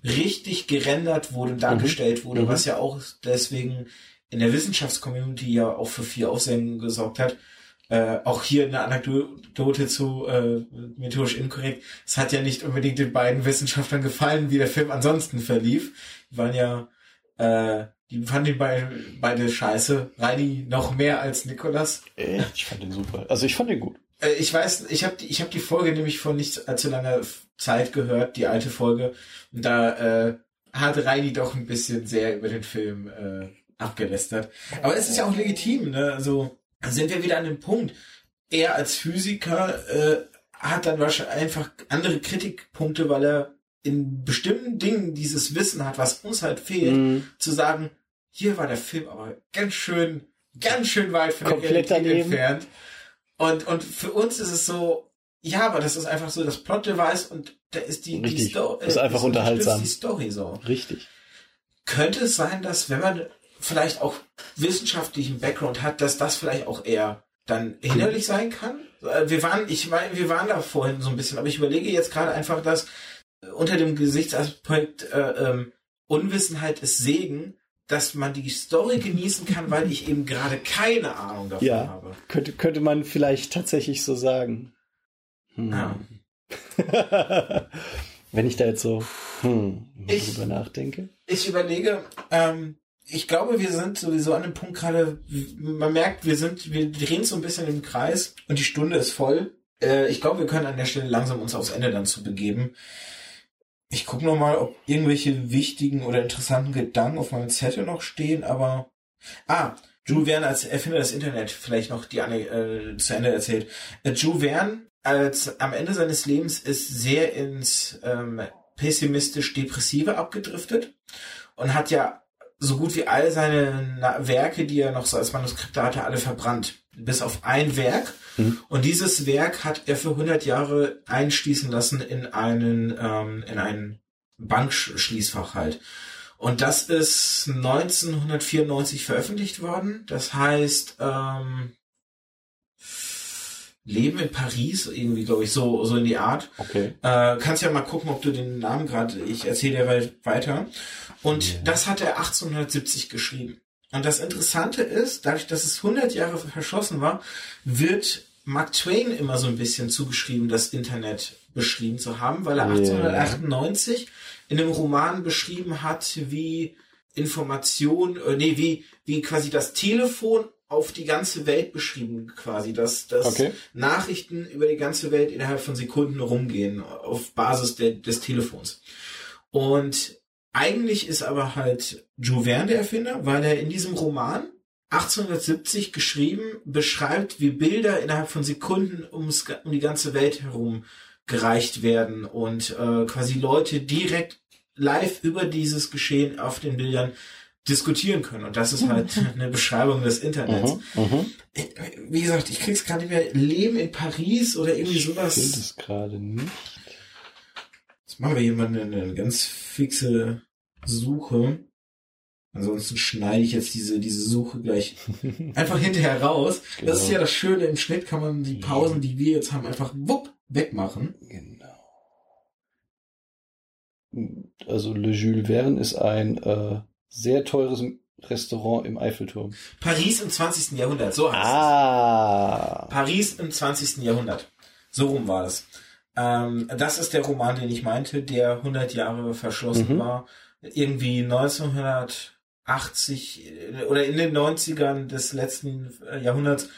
richtig gerendert wurde und dargestellt wurde, Mhm. was ja auch deswegen in der Wissenschaftscommunity ja auch für viel Aufsehen gesorgt hat. Äh, auch hier eine Anekdote zu äh, methodisch inkorrekt. Es hat ja nicht unbedingt den beiden Wissenschaftlern gefallen, wie der Film ansonsten verlief. Die waren ja, äh, die fanden die beide, beide scheiße. Reini noch mehr als Nikolas. Äh, Ich fand den super. Also ich fand den gut. Äh, ich weiß, ich habe die, ich hab die Folge nämlich vor nicht allzu langer Zeit gehört, die alte Folge. Und da äh, hat Reini doch ein bisschen sehr über den Film äh, abgelästert. Aber es ist ja auch legitim, ne? Also sind wir wieder an dem Punkt. Er als Physiker äh, hat dann wahrscheinlich einfach andere Kritikpunkte, weil er in bestimmten Dingen dieses Wissen hat, was uns halt fehlt, Mhm. zu sagen, hier war der Film aber ganz schön, ganz schön weit von der Komplett Realität daneben. entfernt. Und, und für uns ist es so, ja, aber das ist einfach so das Plot-Device und da ist die, die. Story. Ist einfach unterhaltsam. die Story so. Richtig. Könnte es sein, dass wenn man vielleicht auch wissenschaftlichen Background hat, dass das vielleicht auch eher dann hinderlich sein kann? Äh, Wir waren, ich meine, wir waren da vorhin so ein bisschen, aber ich überlege jetzt gerade einfach, dass äh, unter dem Gesichtsaspekt äh, ähm, Unwissenheit ist Segen, dass man die Story genießen kann, weil ich eben gerade keine Ahnung davon Ja. habe. Könnte, könnte man vielleicht tatsächlich so sagen. Hm. Ja. Wenn ich da jetzt so hm, Ich- drüber nachdenke. Ich überlege, ähm, ich glaube, wir sind sowieso an dem Punkt gerade, man merkt, wir sind, wir drehen so ein bisschen im Kreis und die Stunde ist voll. Äh, ich glaube, wir können an der Stelle langsam uns aufs Ende dann zu begeben. Ich gucke noch mal, ob irgendwelche wichtigen oder interessanten Gedanken auf meinem Zettel noch stehen, aber ah, Jules Verne als Erfinder des Internet vielleicht noch die äh, zu Ende erzählt. Äh, Jules Verne als am Ende seines Lebens ist sehr ins ähm, pessimistisch-depressive abgedriftet und hat ja so gut wie all seine Na Werke, die er noch so als Manuskripte hatte, alle verbrannt. Bis auf ein Werk. Mhm. Und dieses Werk hat er für 100 Jahre einschließen lassen in einen, ähm, in ein Bankschließfach halt. Und das ist 1994 veröffentlicht worden. Das heißt, ähm, Leben in Paris, irgendwie, glaube ich, so, so in die Art. Okay. Äh, kannst ja mal gucken, ob du den Namen gerade, ich erzähle derweil weiter. Und Ja. das hat er 1870 geschrieben. Und das Interessante ist, dadurch, dass es 100 Jahre verschlossen war, wird Mark Twain immer so ein bisschen zugeschrieben, das Internet beschrieben zu haben, weil er Ja. 1898 in einem Roman beschrieben hat, wie Information, äh, nee, wie, wie quasi das Telefon auf die ganze Welt beschrieben, quasi, dass, dass Okay. Nachrichten über die ganze Welt innerhalb von Sekunden rumgehen, auf Basis der, des Telefons. Und eigentlich ist aber halt Verne der Erfinder, weil er in diesem Roman 1870 geschrieben beschreibt, wie Bilder innerhalb von Sekunden ums, um die ganze Welt herum gereicht werden und äh, quasi Leute direkt live über dieses Geschehen auf den Bildern diskutieren können. Und das ist halt eine Beschreibung des Internets. Mhm, mhm. Wie gesagt, ich krieg's gerade nicht mehr. Leben in Paris oder irgendwie Ich sowas. es gerade nicht. Jetzt machen wir hier mal eine, eine ganz fixe Suche. Ansonsten schneide ich jetzt diese, diese Suche gleich einfach hinterher raus. Das ist Genau. ja das Schöne, im Schnitt kann man die Pausen, die wir jetzt haben, einfach wupp wegmachen. Genau. Also Le Jules Verne ist ein äh, sehr teures Restaurant im Eiffelturm. Paris im 20. Jahrhundert, so heißt es. Ah. Paris im 20. Jahrhundert. So rum war es. Ähm, das ist der Roman, den ich meinte, der 100 Jahre verschlossen Mhm. war. Irgendwie 1900, 80 äh, oder in den 90ern des letzten äh, Jahrhunderts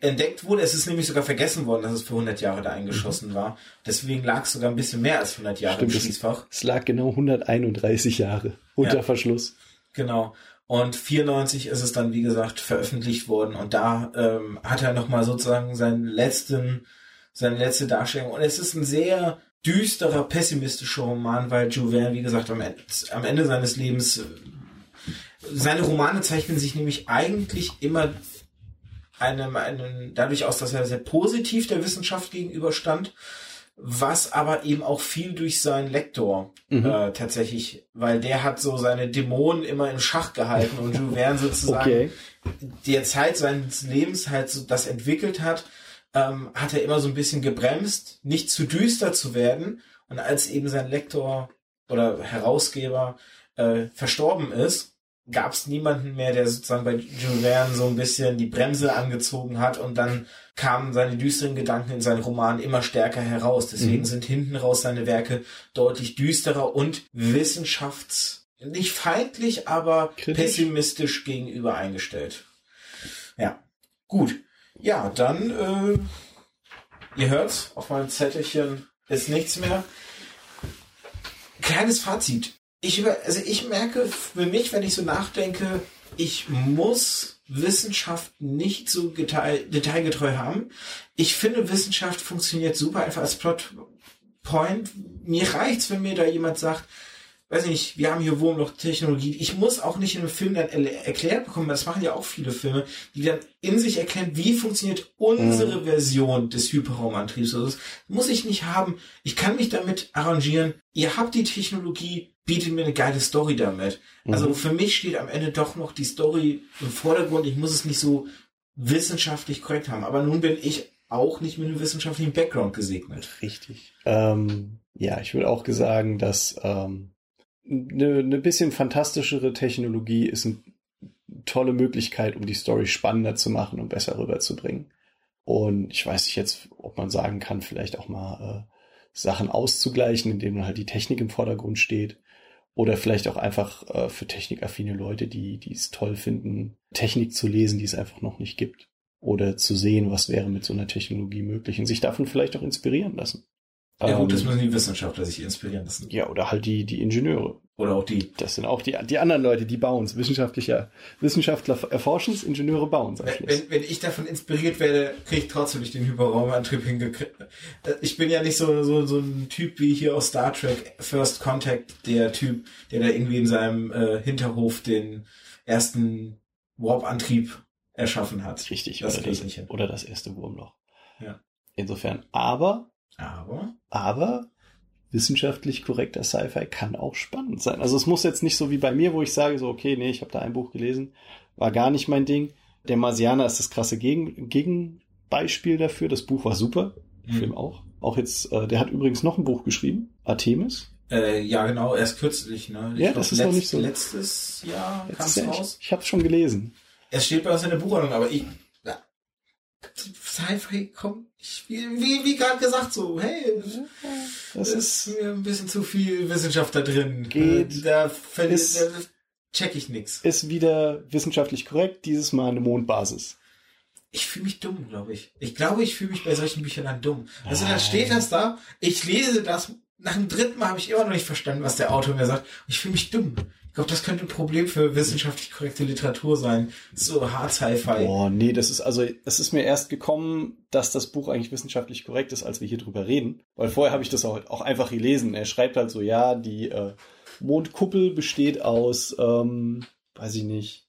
entdeckt wurde. Es ist nämlich sogar vergessen worden, dass es für 100 Jahre da eingeschossen mhm. war. Deswegen lag es sogar ein bisschen mehr als 100 Jahre Stimmt, im Schließfach. Es lag genau 131 Jahre unter ja, Verschluss. Genau. Und 94 ist es dann, wie gesagt, veröffentlicht worden. Und da ähm, hat er nochmal sozusagen seinen letzten, seine letzte Darstellung. Und es ist ein sehr düsterer, pessimistischer Roman, weil Jouvin, wie gesagt, am Ende, am Ende seines Lebens, seine Romane zeichnen sich nämlich eigentlich immer einem, einem, dadurch aus, dass er sehr positiv der Wissenschaft gegenüberstand, was aber eben auch viel durch seinen Lektor mhm. äh, tatsächlich, weil der hat so seine Dämonen immer im Schach gehalten und Jules Verne sozusagen okay. der Zeit seines Lebens halt so das entwickelt hat, ähm, hat er immer so ein bisschen gebremst, nicht zu düster zu werden und als eben sein Lektor oder Herausgeber äh, verstorben ist, gab es niemanden mehr, der sozusagen bei Jules Verne so ein bisschen die Bremse angezogen hat und dann kamen seine düsteren Gedanken in seinen Romanen immer stärker heraus. Deswegen mhm. sind hinten raus seine Werke deutlich düsterer und wissenschafts nicht feindlich, aber Kritisch. pessimistisch gegenüber eingestellt. Ja, gut. Ja, dann äh, ihr hört's, auf meinem Zettelchen ist nichts mehr. Kleines Fazit ich also ich merke für mich, wenn ich so nachdenke, ich muss Wissenschaft nicht so detail, detailgetreu haben. Ich finde, Wissenschaft funktioniert super einfach als Plotpoint. Mir reicht's, wenn mir da jemand sagt, weiß ich nicht, wir haben hier Wurmloch-Technologie. Ich muss auch nicht in einem Film dann erklärt bekommen, das machen ja auch viele Filme, die dann in sich erklären, wie funktioniert unsere mhm. Version des Hyperraumantriebs. Also das muss ich nicht haben. Ich kann mich damit arrangieren. Ihr habt die Technologie, bietet mir eine geile Story damit. Mhm. Also für mich steht am Ende doch noch die Story im Vordergrund. Ich muss es nicht so wissenschaftlich korrekt haben. Aber nun bin ich auch nicht mit einem wissenschaftlichen Background gesegnet. Richtig. Ähm, ja, ich würde auch sagen, dass ähm, eine, eine bisschen fantastischere Technologie ist eine tolle Möglichkeit, um die Story spannender zu machen und besser rüberzubringen. Und ich weiß nicht jetzt, ob man sagen kann, vielleicht auch mal äh, Sachen auszugleichen, indem halt die Technik im Vordergrund steht. Oder vielleicht auch einfach äh, für technikaffine Leute, die, die es toll finden, Technik zu lesen, die es einfach noch nicht gibt. Oder zu sehen, was wäre mit so einer Technologie möglich und sich davon vielleicht auch inspirieren lassen. Ja gut, das ähm, müssen die Wissenschaftler sich inspirieren lassen. Ja, oder halt die, die Ingenieure. Oder auch die. Das sind auch die, die anderen Leute, die bauen es. Wissenschaftlicher, Wissenschaftler erforschen es, Ingenieure bauen es. Wenn, wenn ich davon inspiriert werde, kriege ich trotzdem nicht den Hyperraumantrieb hingekriegt. Ich bin ja nicht so, so, so ein Typ wie hier aus Star Trek First Contact, der Typ, der da irgendwie in seinem äh, Hinterhof den ersten Warp-Antrieb erschaffen hat. Richtig, das oder, das, nicht oder das erste Wurmloch. Ja. Insofern, aber aber? Aber wissenschaftlich korrekter Sci-Fi kann auch spannend sein. Also es muss jetzt nicht so wie bei mir, wo ich sage, so, okay, nee, ich habe da ein Buch gelesen, war gar nicht mein Ding. Der Marsianer ist das krasse Gegen Gegenbeispiel dafür. Das Buch war super, der mhm. Film auch. Auch jetzt, äh, der hat übrigens noch ein Buch geschrieben, Artemis. Äh, ja, genau, erst kürzlich, ne? Ich ja, glaub, das ist noch nicht so. Letztes Jahr kam es raus. Ich, ich habe es schon gelesen. Es steht bei uns in der Buchhandlung, aber ich, Sci-Fi kommt, wie, wie, wie gerade gesagt, so, hey, das ist, ist mir ein bisschen zu viel Wissenschaft da drin. Geht, da, ist, da check ich nix. Ist wieder wissenschaftlich korrekt, dieses Mal eine Mondbasis. Ich fühle mich dumm, glaube ich. Ich glaube, ich fühle mich bei solchen Büchern dann dumm. Also da steht das da, ich lese das, nach dem dritten Mal habe ich immer noch nicht verstanden, was der Autor mir sagt. Ich fühle mich dumm glaube, das könnte ein Problem für wissenschaftlich korrekte Literatur sein. So hart Sci-Fi. Boah, nee, das ist also, es ist mir erst gekommen, dass das Buch eigentlich wissenschaftlich korrekt ist, als wir hier drüber reden. Weil vorher habe ich das auch, auch einfach gelesen. Er schreibt halt so, ja, die äh, Mondkuppel besteht aus, ähm, weiß ich nicht,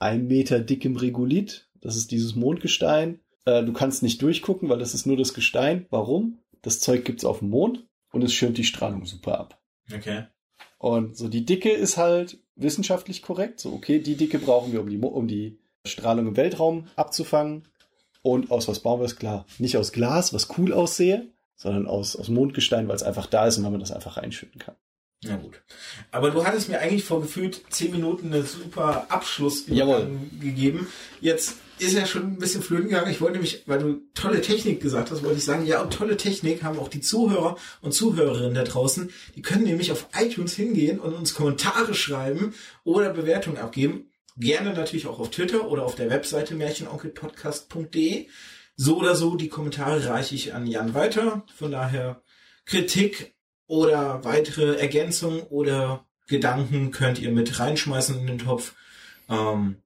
ein Meter dickem Regolith. Das ist dieses Mondgestein. Äh, du kannst nicht durchgucken, weil das ist nur das Gestein. Warum? Das Zeug gibt's auf dem Mond und es schirmt die Strahlung super ab. Okay. Und so die Dicke ist halt wissenschaftlich korrekt. So, okay, die Dicke brauchen wir, um die, um die Strahlung im Weltraum abzufangen. Und aus was bauen wir es? Klar, nicht aus Glas, was cool aussehe, sondern aus, aus Mondgestein, weil es einfach da ist und weil man das einfach reinschütten kann. Ja gut. Aber du hattest mir eigentlich vor gefühlt zehn Minuten eine super Abschluss gegeben. Jetzt ist ja schon ein bisschen flöten gegangen. Ich wollte nämlich, weil du tolle Technik gesagt hast, wollte ich sagen, ja, und tolle Technik haben auch die Zuhörer und Zuhörerinnen da draußen. Die können nämlich auf iTunes hingehen und uns Kommentare schreiben oder Bewertungen abgeben. Gerne natürlich auch auf Twitter oder auf der Webseite märchenonkelpodcast.de. So oder so, die Kommentare reiche ich an Jan weiter. Von daher Kritik oder weitere Ergänzungen oder Gedanken könnt ihr mit reinschmeißen in den Topf. Ähm,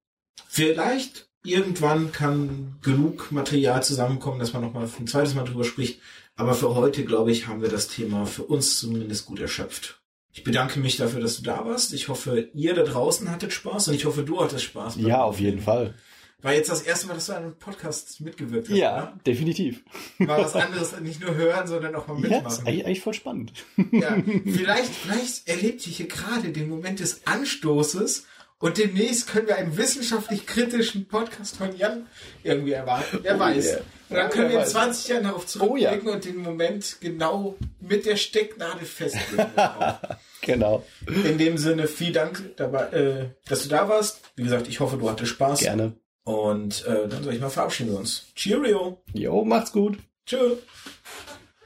vielleicht irgendwann kann genug Material zusammenkommen, dass man nochmal ein zweites Mal drüber spricht. Aber für heute, glaube ich, haben wir das Thema für uns zumindest gut erschöpft. Ich bedanke mich dafür, dass du da warst. Ich hoffe, ihr da draußen hattet Spaß und ich hoffe, du hattest Spaß. Ja, auf jeden Fall. War jetzt das erste Mal, dass du an einem Podcast mitgewirkt hast. Ja, oder? definitiv. War was anderes, nicht nur hören, sondern auch mal Ja, mitmachen. ist eigentlich, eigentlich voll spannend. Ja, vielleicht, vielleicht erlebt ihr hier gerade den Moment des Anstoßes und demnächst können wir einen wissenschaftlich kritischen Podcast von Jan irgendwie erwarten. Wer Oh weiß. yeah. Und dann Ja, können wer wir in weiß. 20 Jahren darauf Oh ja. zurückblicken und den Moment genau mit der Stecknadel festlegen. Genau. In dem Sinne, vielen Dank, dabei, äh, dass du da warst. Wie gesagt, ich hoffe, du hattest Spaß. Gerne. Und äh, dann soll ich mal verabschieden wir uns. Cheerio. Jo, macht's gut. Tschö.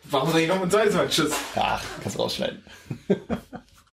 Warum soll ich noch mit sagen? Tschüss. Ach, kannst rausschneiden.